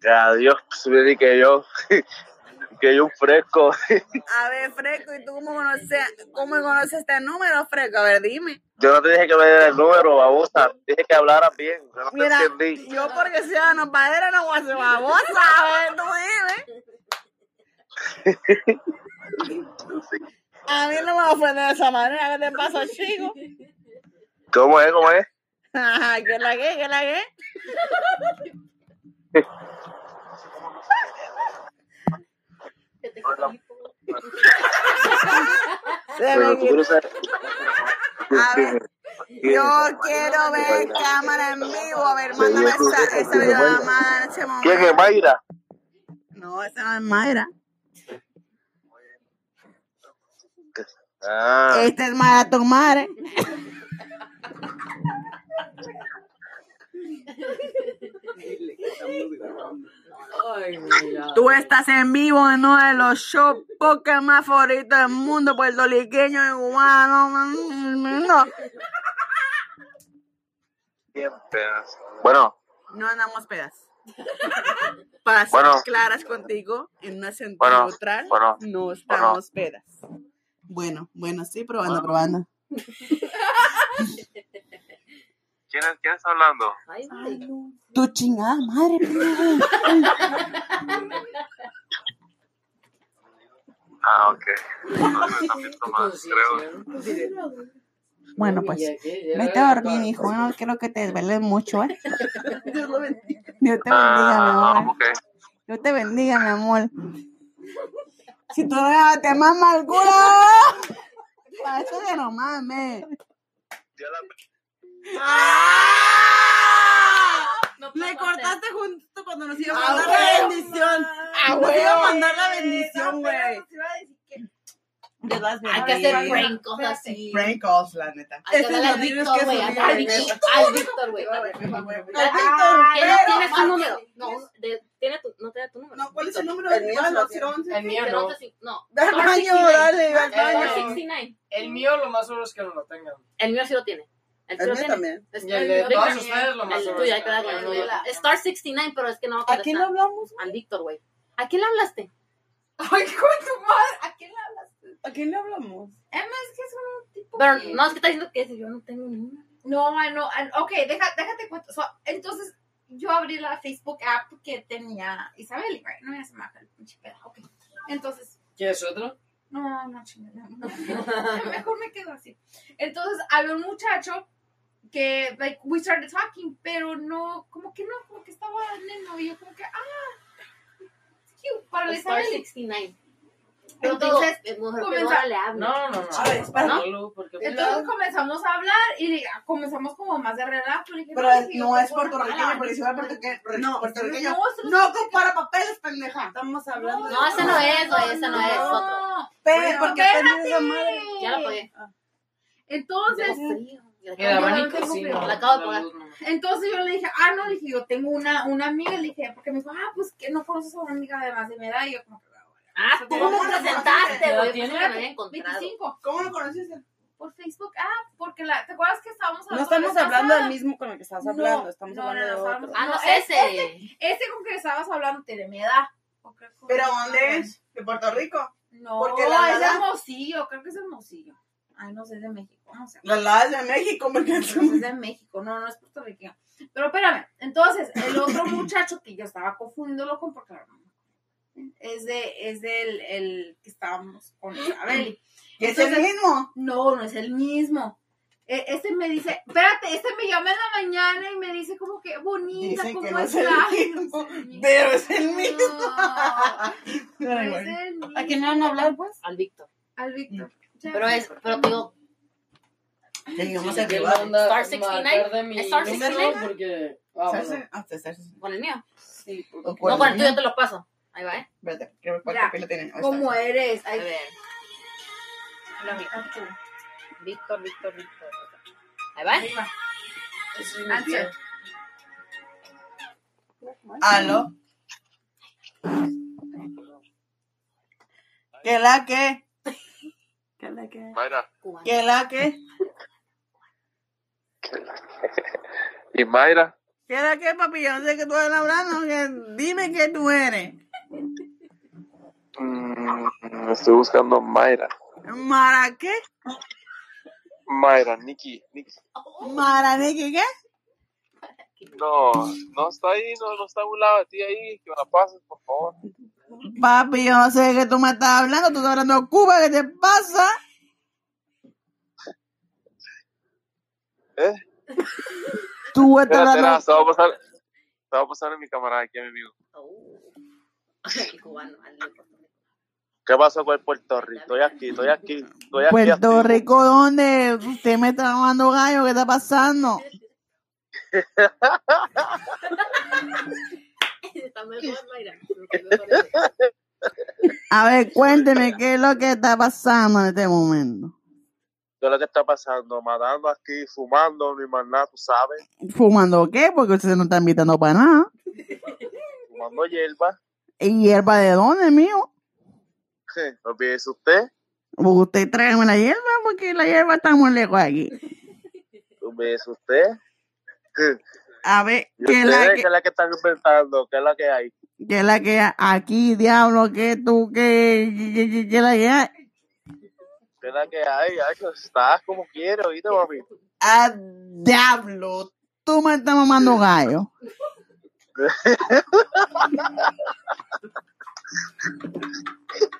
Que adiós, y que yo, que yo un fresco. A ver, Fresco, ¿y tú cómo conoces, cómo conoces este número, Fresco? A ver, dime. Yo no te dije que me diera el número, babosa. Dije que hablaras bien. Yo no te Mira, entendí. yo porque sea no padera no voy a ser babosa, a ver, tú dime. A mí no me va a ofender de esa manera, ¿qué te pasa, chico? ¿Cómo es? ¿Cómo es? Ajá, ¿qué la que? ¿Qué la que? Se me quitó. A ver, yo quiero ver cámara en vivo. A ver, mándame esa, esa videollamada en ese ¿Quién momento. es Mayra? No, esa no es Mayra. Ah, Esta es Mayra, tu madre. Ay, mira. Tú estás en vivo en uno de los shows poker más favoritos del mundo, puertorriqueño y cubano. No, bien pedazo. Bueno, no andamos pedas. Para ser Bueno. claras contigo, en una sentido Bueno, neutral, bueno, no estamos pedas. Bueno, bueno, sí, probando, probando. ¿quién, es, quién está hablando? Ay. Tu chingada madre. Ah, ok. Más, creo. Bueno, pues. Vete a dormir, hijo. No quiero que te desveles mucho, ¿eh? Dios te bendiga, mi Ah, amor. Dios te bendiga, mi amor. Si tú no te mamas el culo, para eso que no mames. No Le cortaste justo cuando nos iba a Ah, mandar la bendición. Ah, Nos güey. iba a mandar la bendición, güey. Dios las Hay que hacer prank, cosas así. Prank calls, la neta. Hay que Ese darle no al Víctor, güey. subir, Al güey. Víctor, al Víctor, güey. Que no número. No, de- tiene tu, no tiene tu número. No, ¿cuál es el número? El mío no tiene. El mío no. no te- No. Ve al Star baño, 69. dale, Star baño. 69. El mío lo más seguro es que no lo tengan. El mío sí lo tiene. El El mío tiene. también. Es- Y el de todos ustedes lo más El seguro que que no. Star 69, pero es que no va a ¿A quién le contestar. hablamos? Al Víctor, güey. ¿A quién le hablaste? Ay, con tu madre. ¿A quién le hablaste? ¿A quién le hablamos? Emma, es que es un tipo. Pero que- no, es que está diciendo que yo no tengo ninguna. No, no, ok, deja, déjate cuento. So, entonces, yo abrí la Facebook app que tenía Isabel, right? No me hace mal el pinche pedo, ok. Entonces, ¿Quieres otro? no, no, chingada, no, no, mejor me quedo así. Entonces, había un muchacho que, like, we started talking, pero no, como que no, como que estaba neno, y yo como que, ah, cute, para Isabel. 69. Pero Entonces, todo, mujer comenzó- pedora le hablo. No, no, no. A ver, espera. Déjalo, porque- Entonces comenzamos a hablar y le- comenzamos como más de relajo. le dije, Pero no yo es puertorriqueño, porque si fuera puertorriqueño, No, puertorriqueño. No, No compara papeles, pendeja. Estamos hablando. No, ese no es, güey, ese no es, otro. No, Pero, porque esa madre. Ya la pagué. Entonces, frío. no. La acabo de pagar. no. entonces yo le dije, ah, no, le dije, yo tengo una, una amiga, le dije, porque me dijo, ah, pues que no conoces a una amiga de más de mi edad, y yo como que, Ah, tú ¿Cómo me lo presentaste, güey. ¿Tiene? Pensé que me había encontrado. 25, ¿Cómo lo conociste? por Facebook, ah, porque la, ¿te acuerdas que estábamos No hablando? estamos la vez hablando del mismo con el que No, hablando, estamos no, hablando no, de no, otro. estábamos- Ah, no, No, es ese. Ese con que estabas hablando tiene mi edad. ¿Pero dónde es? ¿De Puerto Rico? No, Porque la es de Lala- Hermosillo, creo que es de Hermosillo. Ay, no sé, es de México, no sé. Las ladas de México, porque No, es de México, no, no es puertorriqueño. Pero espérame, entonces, el otro muchacho que yo estaba confundiéndolo con porque es de, es del el que estábamos con Isabel. ¿Y es el mismo? No, no es el mismo. E- Este me dice, espérate, este me llama en la mañana y me dice como que bonita, Dicen ¿cómo que no es el mismo, No es el mismo. pero es el mismo. No, es el mismo. ¿A quién le van a hablar, pues? Al Víctor. Al Víctor. Ya. Pero es, pero te digo, quieres privado. mandar- Star 69, marcar de mi Star número, 69. porque... Ah, bueno. Ah, sí, sí, sí. con el mío. Sí, O No, con el tuyo te lo paso. Ahí va, ¿eh? Espérate, cuál Mira, papel tiene. Ahí ¿Cómo está. eres? A Ay, ver. Víctor, Víctor, Víctor. Ahí va, es mi Answer. Aló. ¿Qué la que? ¿Qué le queda? Mayra. ¿Qué la que? ¿Y Mayra? ¿Qué era qué, papi? Yo no sé qué tú estás hablando. que- Dime qué tú eres. Mm, estoy buscando Mayra. ¿Mara qué? Mayra, Nikki. Nikki. ¿Mara de qué qué? No, no está ahí, no, no está a un lado de ti ahí. Que me la pases, por favor. Papi, yo no sé de qué tú me estás hablando. Tú estás hablando de Cuba. ¿Qué te pasa? ¿Eh? Tú estás espera, hablando... se va a pasar. Se va a pasar en mi camarada aquí, mi amigo. El cubano, al. ¿Qué pasó con el Puerto Rico? Estoy aquí, estoy aquí. Estoy aquí Puerto. Rico, ¿dónde? Usted me está llamando gallo. ¿Qué está pasando? A ver, cuénteme qué es lo que está pasando en este momento. ¿Qué es lo que está pasando? Matando aquí, fumando, ni más nada, tú sabes. ¿Fumando qué? Porque usted no está invitando para nada. Fumando hierba. ¿Y hierba de dónde, mío? No olvídese usted. Pues usted tráigame la hierba porque la hierba está muy lejos aquí. No olvídese usted. A ver, ¿Y ¿qué es la que, qué es la que están inventando? ¿Qué es la que hay? qué es la que aquí, diablo? ¿Qué tú, qué- qué es la que hay? ¿Qué es la que hay? Ay, pues, estás como quieres, ¿oíste, mami? ¡Ah, diablo! Tú me estás mamando gallo.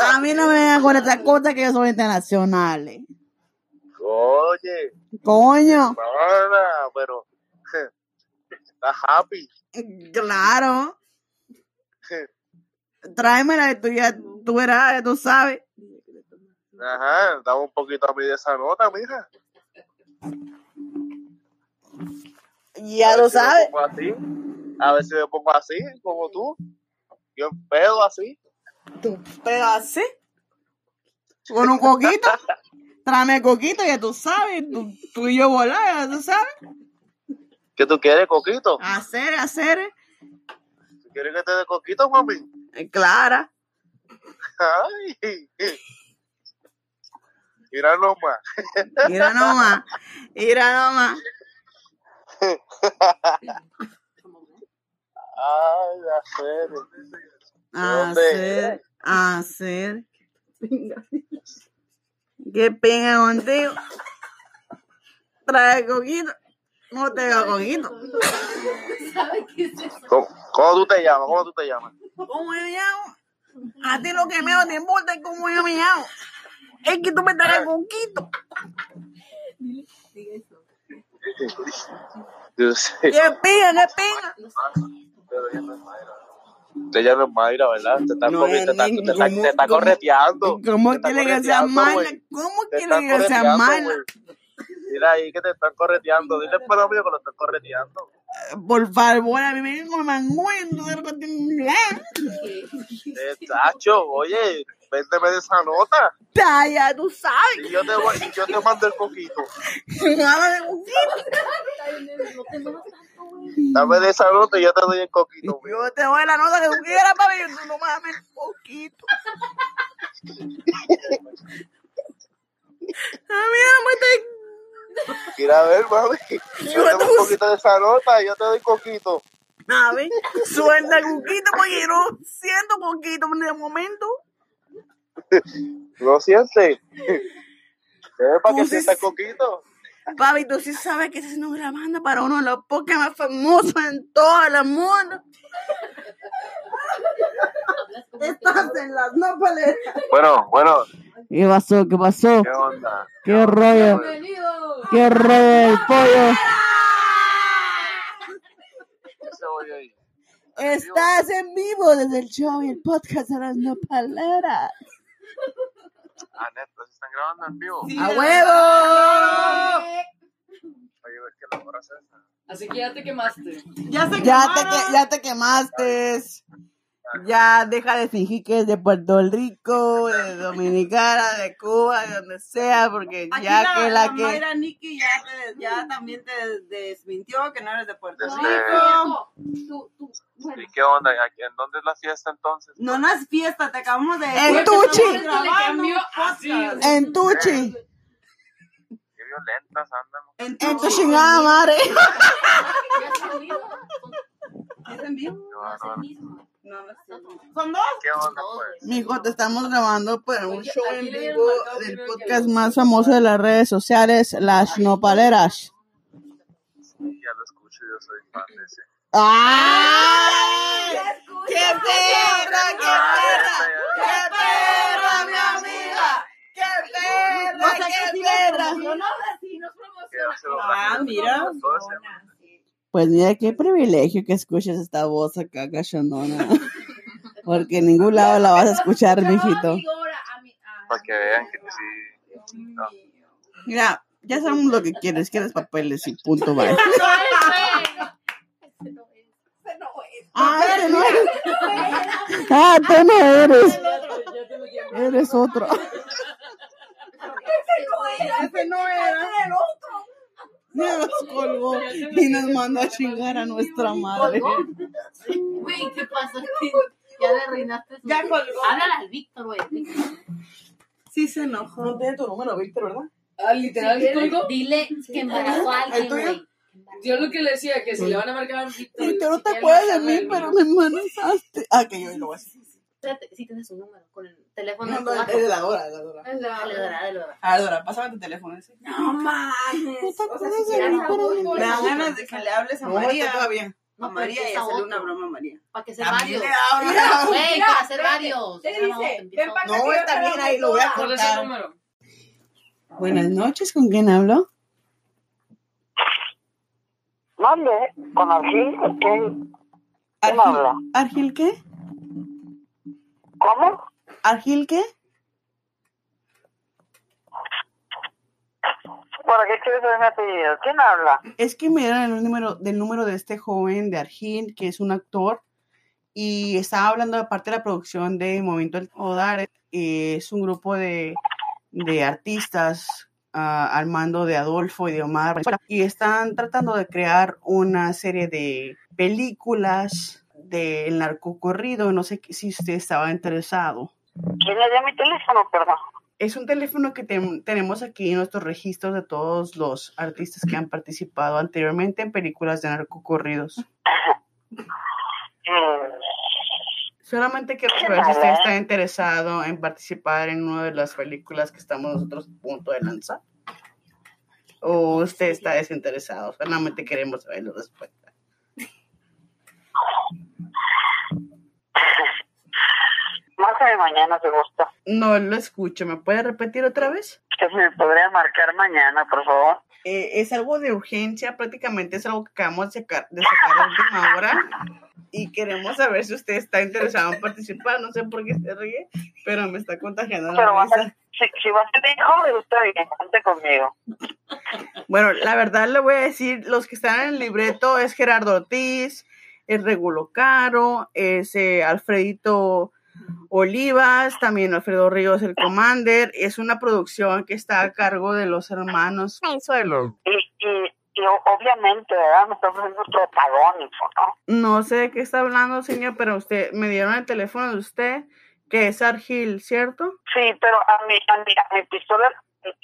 A mí no me vengan con estas cosas que son internacionales. Oye, Coño, pero estás happy. claro. Tráemela que tú ya, tú verás, tú sabes. Ajá, dame un poquito a mí de esa nota, mija. Ya lo si sabes. A ver si me pongo así, como tú. Yo en pedo así. Tú pegas así. Con un coquito. Tráeme coquito, ya tú sabes. Tú, tú y yo volar, ya tú sabes. ¿Qué tú quieres, coquito? Hacer, hacer. ¿Tú quieres que te dé coquito, mami? Eh, Clara. Ay. Mira nomás. Mira nomás. Mira nomás. Ay, hacer. ¿Dónde? Hacer. Hacer. Qué pena contigo. Trae coquito. No te da coquito. ¿Sabes qué es eso? ¿Cómo, cómo tú te llamas? ¿Cómo tú te llamas? ¿Cómo yo me llamo? A ti lo que me te importa es cómo yo me llamo. Es que tú me traes coquito. Yo sé. ¡Qué pinga, qué pinga! Te llamas Mayra, ¿verdad? Te están No, te están- ni- te ¿cómo- te cómo- correteando. ¿Cómo Te están quiere que sea güey. ¿Cómo Te quiere están que sea güey. Mira ahí que te están correteando. Dile pero mío que lo están correteando. Por favor, a mí me dijo manguendo de Tacho, oye, véndeme de esa nota. Ya, tú sabes. Y yo te, voy- y yo te mando el coquito. Nada de coquito. Dame de esa nota y yo te doy el coquito. mío. Yo te doy la nota que tú quieras, papi. Tú no mames poquito. A mí no me está... Mira a ver, mami. Yo te doy un poquito de esa nota y yo te doy coquito. A ver, suelta el coquito porque yo no siento coquito en el momento. ¿Lo sientes? ¿Eh, para que sientas coquito? Papi, tú sí sabes que estás haciendo grabando para uno de los podcasts más famosos en todo el mundo. Estás en las nopales. Bueno, bueno. ¿Qué pasó? ¿Qué pasó? ¿Qué onda? ¿Qué rollo? Bienvenido. ¿Qué rollo el pollo? ¿Qué ahí? Estás en vivo desde el show y el podcast de las nopaleras. Ah, neto, ¿se están grabando en vivo? ¡A huevo! Oye, es que la esa. Así que ya te quemaste. Ya se Ya te, ya te quemaste. Ya deja de fingir que es de Puerto Rico, de Dominicana, de Cuba, de donde sea, porque Aquí ya la, que la la que... Mayra Nikki ya, te- ya también te desmintió que no eres de Puerto Desde- Rico. Tú, tú, bueno. ¿Y qué onda? ¿Aquí- ¿En dónde es la fiesta entonces? No, no es fiesta, te acabamos de En así. En Tucci. Qué violentas andan. En tu chingada madre. Es el mismo. ¿Es en vivo? No, No no. No, no sé. ¿Son dos? ¿Qué onda, pues? Mijo, te estamos grabando para un Oye, show en vivo del podcast más famoso de las redes sociales, Las Nopaleras. Sí, ya lo escucho, yo soy fan de ese. ¡Ay! ¡Qué perra, qué perra! ¡Qué perra, mi amiga! ¡Qué perra, O sea, que qué sí perra! Quiero hacer Ah, mira. Ese- Pues mira, qué privilegio que escuches esta voz acá, cachondona. Porque en ningún lado la vas a escuchar, mijito. Para que vean que sí. No. Mira, ya sabemos lo que quieres, quieres papeles y punto, bye. Ah, ese no eres. Ah, tú no eres. Eres otro. Ese no era. Ya nos colgó y nos mandó a chingar a nuestra madre. Güey, ¿qué pasa? Ya le reinaste su... Ya colgó. Háblale al Víctor, güey. Sí se enojó. tiene tu número, Víctor, ¿verdad? Ah, literal. Dile que embarazó a alguien, güey. Yo lo que le decía, que si le van a marcar a Víctor. Víctor, no te acuerdas de mí, pero me amenazaste. Ah, que yo lo voy a hacer. Sí tienes su número con el teléfono. No, no, es de la Dora, es de la Dora. Dale, dale, dale, dale. Ah, Dora, pásame tu teléfono ese. No mames. ¿No te O sea, si de me dan ganas de que le hables a No, María. todavía. A María y hacerle una broma a María. Para que se varios. habla. Güey, Mira, para hacer varios. Acá No, está te bien, ahí lo voy a toda. ¿Cuál es cortar. número? Buenas noches, ¿con quién hablo? Mande, con Argil, ¿quién, quién habla? ¿Argil qué? ¿Cómo? ¿Argil qué? ¿Para qué quieres saber mi apellido? ¿Quién habla? Es que me dieron el número del número de este joven de Argil, que es un actor, y estaba hablando aparte de la producción de Movimiento del Odar, eh, es un grupo de, de artistas ah, al mando de Adolfo y de Omar, y están tratando de crear una serie de películas del narcocorrido, no sé si usted estaba interesado. ¿Quién le dio mi teléfono, perdón? Es un teléfono que tenemos aquí en nuestros registros de todos los artistas que han participado anteriormente en películas de narcocorridos. Mm, Solamente quiero saber si usted está interesado en participar en una de las películas que estamos nosotros a punto de lanzar. O usted está desinteresado. Solamente queremos saber la respuesta. Márcame mañana, te gusta. No lo escucho. ¿Me puede repetir otra vez? Que si me podría marcar mañana, por favor. Eh, es algo de urgencia, prácticamente es algo que acabamos de sacar, de sacar a última hora y queremos saber si usted está interesado en participar. No sé por qué se ríe, pero me está contagiando Pero la va a ser- si, si va a ser hijo, está bien, cuente conmigo. Bueno, la verdad le voy a decir, los que están en el libreto es Gerardo Ortiz, es Regulo Caro, es eh, Alfredito Olivas, también Alfredo Ríos, el Commander. Es una producción que está a cargo de los hermanos Consuelo. Y, y, y obviamente, ¿verdad? Me está ofreciendo protagónico, ¿no? No sé de qué está hablando, señor, pero usted me dieron el teléfono de usted, que es Argil, ¿cierto? Sí, pero a mi, a mi, a mi pistola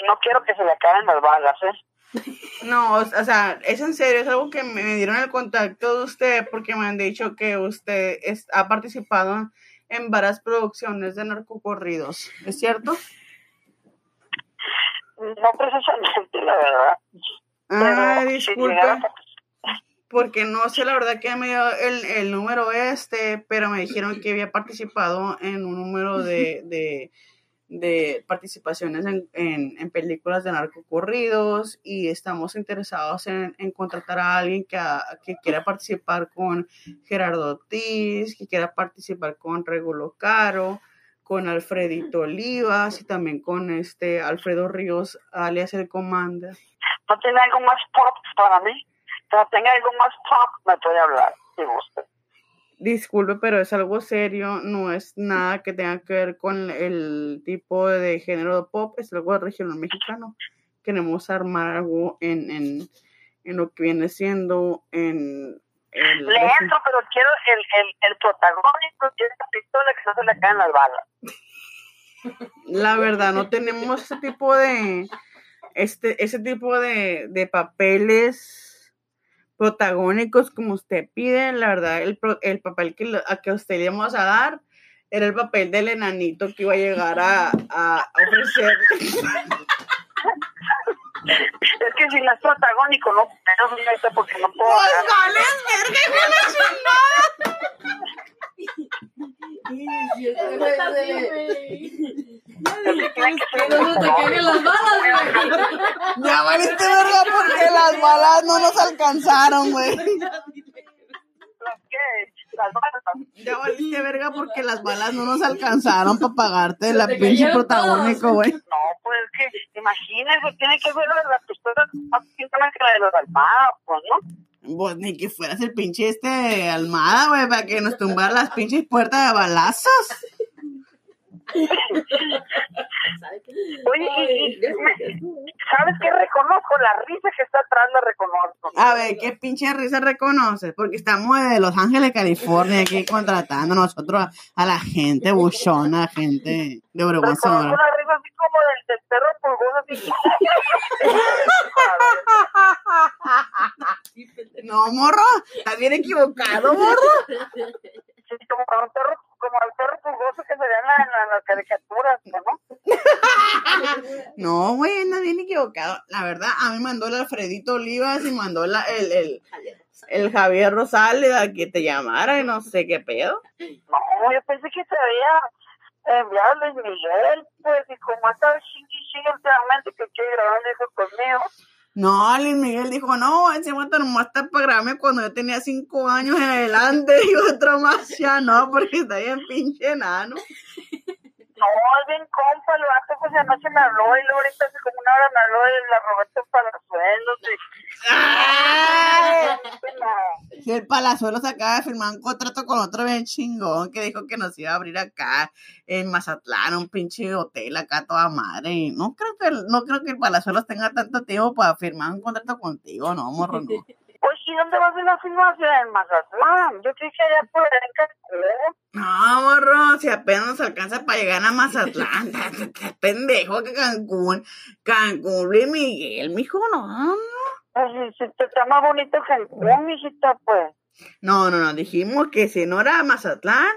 no quiero que se le acaben las balas, ¿eh? No, o, o sea, es en serio, es algo que me me dieron el contacto de usted porque me han dicho que usted es- ha participado en varias producciones de narcocorridos, ¿es cierto? No precisamente, la verdad. Ah, si disculpe, porque no sé la verdad que me dio el, el número este, pero me dijeron que había participado en un número de, de, de participaciones en, en, en películas de narcocorridos y estamos interesados en, en contratar a alguien que, a- que quiera participar con Gerardo Ortiz, que quiera participar con Regulo Caro, con Alfredito Olivas y también con este Alfredo Ríos, alias el Commander. ¿No tiene algo más pop para mí? Tenga algo más pop, me puede hablar, si gusta. Disculpe, pero es algo serio, no es nada que tenga que ver con el tipo de género de pop, es algo regional mexicano. Queremos armar algo en, en, en lo que viene siendo en el... Le entro, pero quiero el, el, el protagónico, quiero esa pistola que no se le caen las balas. La verdad, no tenemos ese tipo de... este, ese tipo de, de papeles protagónicos como usted pide, la verdad, el, pro- el papel que, lo- a que usted le íbamos a dar era el papel del enanito que iba a llegar a, a ofrecer. Es que si no es protagónico, no puedo, señorita, porque no puedo. ¡Pues verga, No se te caigan las balas, güey. chingada! Ya valiste verga porque las balas no nos alcanzaron, güey. las las balas. Ya valiste verga porque las balas no nos alcanzaron para pagarte la pinche protagónico, güey. No, pues es que, imagínese, tiene que ser la, la pistola más pintada que la de los almados, pues, ¿no? Pues ni que fueras el pinche este Almada, güey, para que nos tumbara las pinches puertas de balazos. Oye, y, y- me- ¿sabes qué reconozco? La risa que está atrás la reconozco. A ver, ¿qué pinche risa reconoces? Porque estamos de Los Ángeles, California, aquí contratando nosotros a, a la gente buchona, gente de Sonora. una risa así como del, perro así. No, morro, estás bien equivocado, morro. Sí, como un perro, como el perro pulgoso que se ve en, la- en las caricaturas, ¿no? No, güey, andas bien equivocado. La verdad, a mí mandó el Alfredito Olivas y mandó la, el, el, el Javier Rosales a que te llamara y no sé qué pedo. No, yo pensé que se había enviado Luis Miguel, pues, y como ha estado chingue chingue últimamente que quiere grabar un disco conmigo. No, Luis Miguel dijo, no, ese vato nomás está para grabarme cuando yo tenía cinco años en adelante y otro más ya no, porque está bien pinche enano. No, es bien compa, el vato, pues anoche me habló y luego ahorita hace como una hora me habló de la Roberto Palazuelos y... No, Si el Palazuelos acaba de firmar un contrato con otro bien chingón que dijo que nos iba a abrir acá en Mazatlán, un pinche hotel acá toda madre. Y no creo que el- no creo que el Palazuelos tenga tanto tiempo para firmar un contrato contigo, no, morro, no. pues, ¿y dónde va a la filmación? En Mazatlán. Yo creí que allá por en Cancún. No, morro, si apenas nos alcanza para llegar a Mazatlán, pendejo que Cancún, Cancún, Luis Miguel, mijo, no, no. Pues, si, si te está más bonito Cancún, mijita, pues. No, no, no, dijimos que si no era Mazatlán,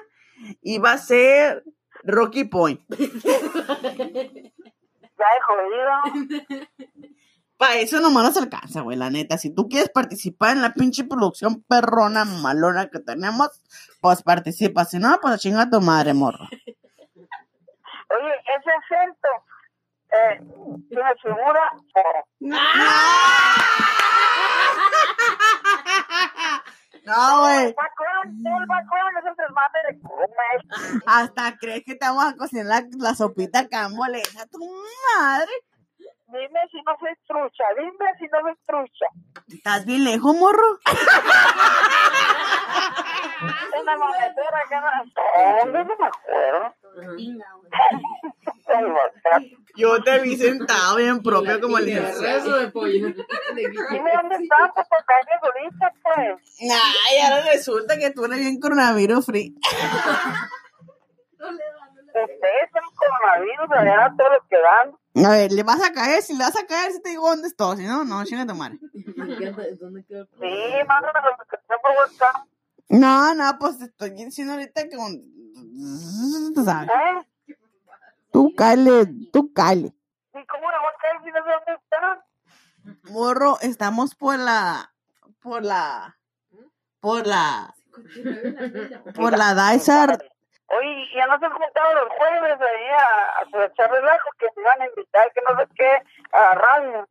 iba a ser Rocky Point. Ya he jodido. Para eso nomás nos alcanza, güey, la neta. Si tú quieres participar en la pinche producción perrona malona que tenemos, pues participa. Si no, pues chinga a tu madre, morro. Oye, ese acento, eh, tiene figura, oh, No, güey. Hasta crees que te vamos a cocinar la, la sopita cambolesa. Tu madre. Dime si no soy trucha, dime si no soy trucha. ¿Estás bien lejos, morro? En la maletera que no... ¿Dónde no me acuerdo? Yo te vi sentado bien propio como el Y rezo de pollo. Dime dónde están, pues, porque hay ahorita, pues. Ay, ahora resulta que tú eres bien coronavirus free. Ustedes son coronavirus, allá todo lo que dan. A ver, le vas a caer, si le vas a caer, si te digo dónde estoy, si no, no, chinga tu madre. Sí, mándame la ubicación por WhatsApp. No, no, pues te estoy diciendo ahorita que. Tú sabes. ¿Eh? Tú cáele, tú cáele. ¿Y cómo la voy a caer si no sé dónde están? Morro, estamos por la... Por la... Por la... Por la Dysart. Oye, ya no se han juntado los jueves ahí a, a echar relajo, que me iban a invitar, que no sé qué, a la radio.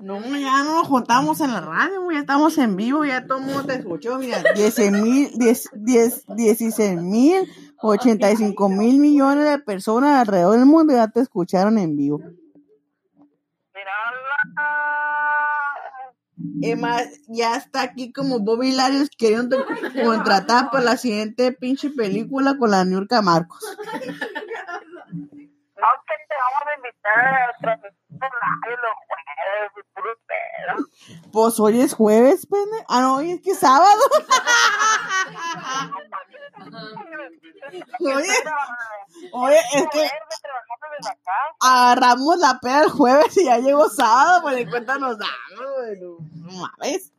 No, ya no nos juntamos en la radio, ya estamos en vivo, ya todo el mundo te escuchó, mira, 10 mil, 10, 10, 16 mil, 85 mil millones de personas alrededor del mundo ya te escucharon en vivo. Mira, Es más, ya está aquí como Bobby Larios queriendo contratar para la siguiente pinche película con la Niurka Marcos. no que te vamos a invitar a los jueves y puro pedo. Pues hoy es jueves, pene. Ah, no, hoy es que es sábado. Oye, oye, es que agarramos la peda el jueves y ya llegó sábado, pues de cuenta nos damos, güey. No, no mames.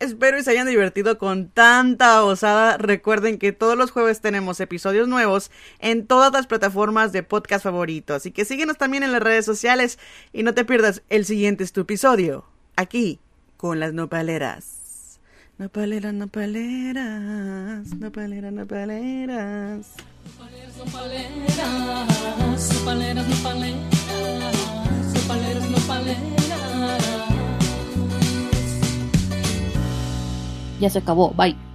Espero y se hayan divertido con tanta osada. Recuerden que todos los jueves tenemos episodios nuevos en todas las plataformas de podcast favoritos. Así que síguenos también en las redes sociales y no te pierdas el siguiente tu episodio. Aquí, con las nopaleras. Nopaleras, nopaleras. Nopaleras, nopaleras. Nopaleras, nopaleras, nopaleras, nopaleras, nopaleras. Ya se acabó. Bye.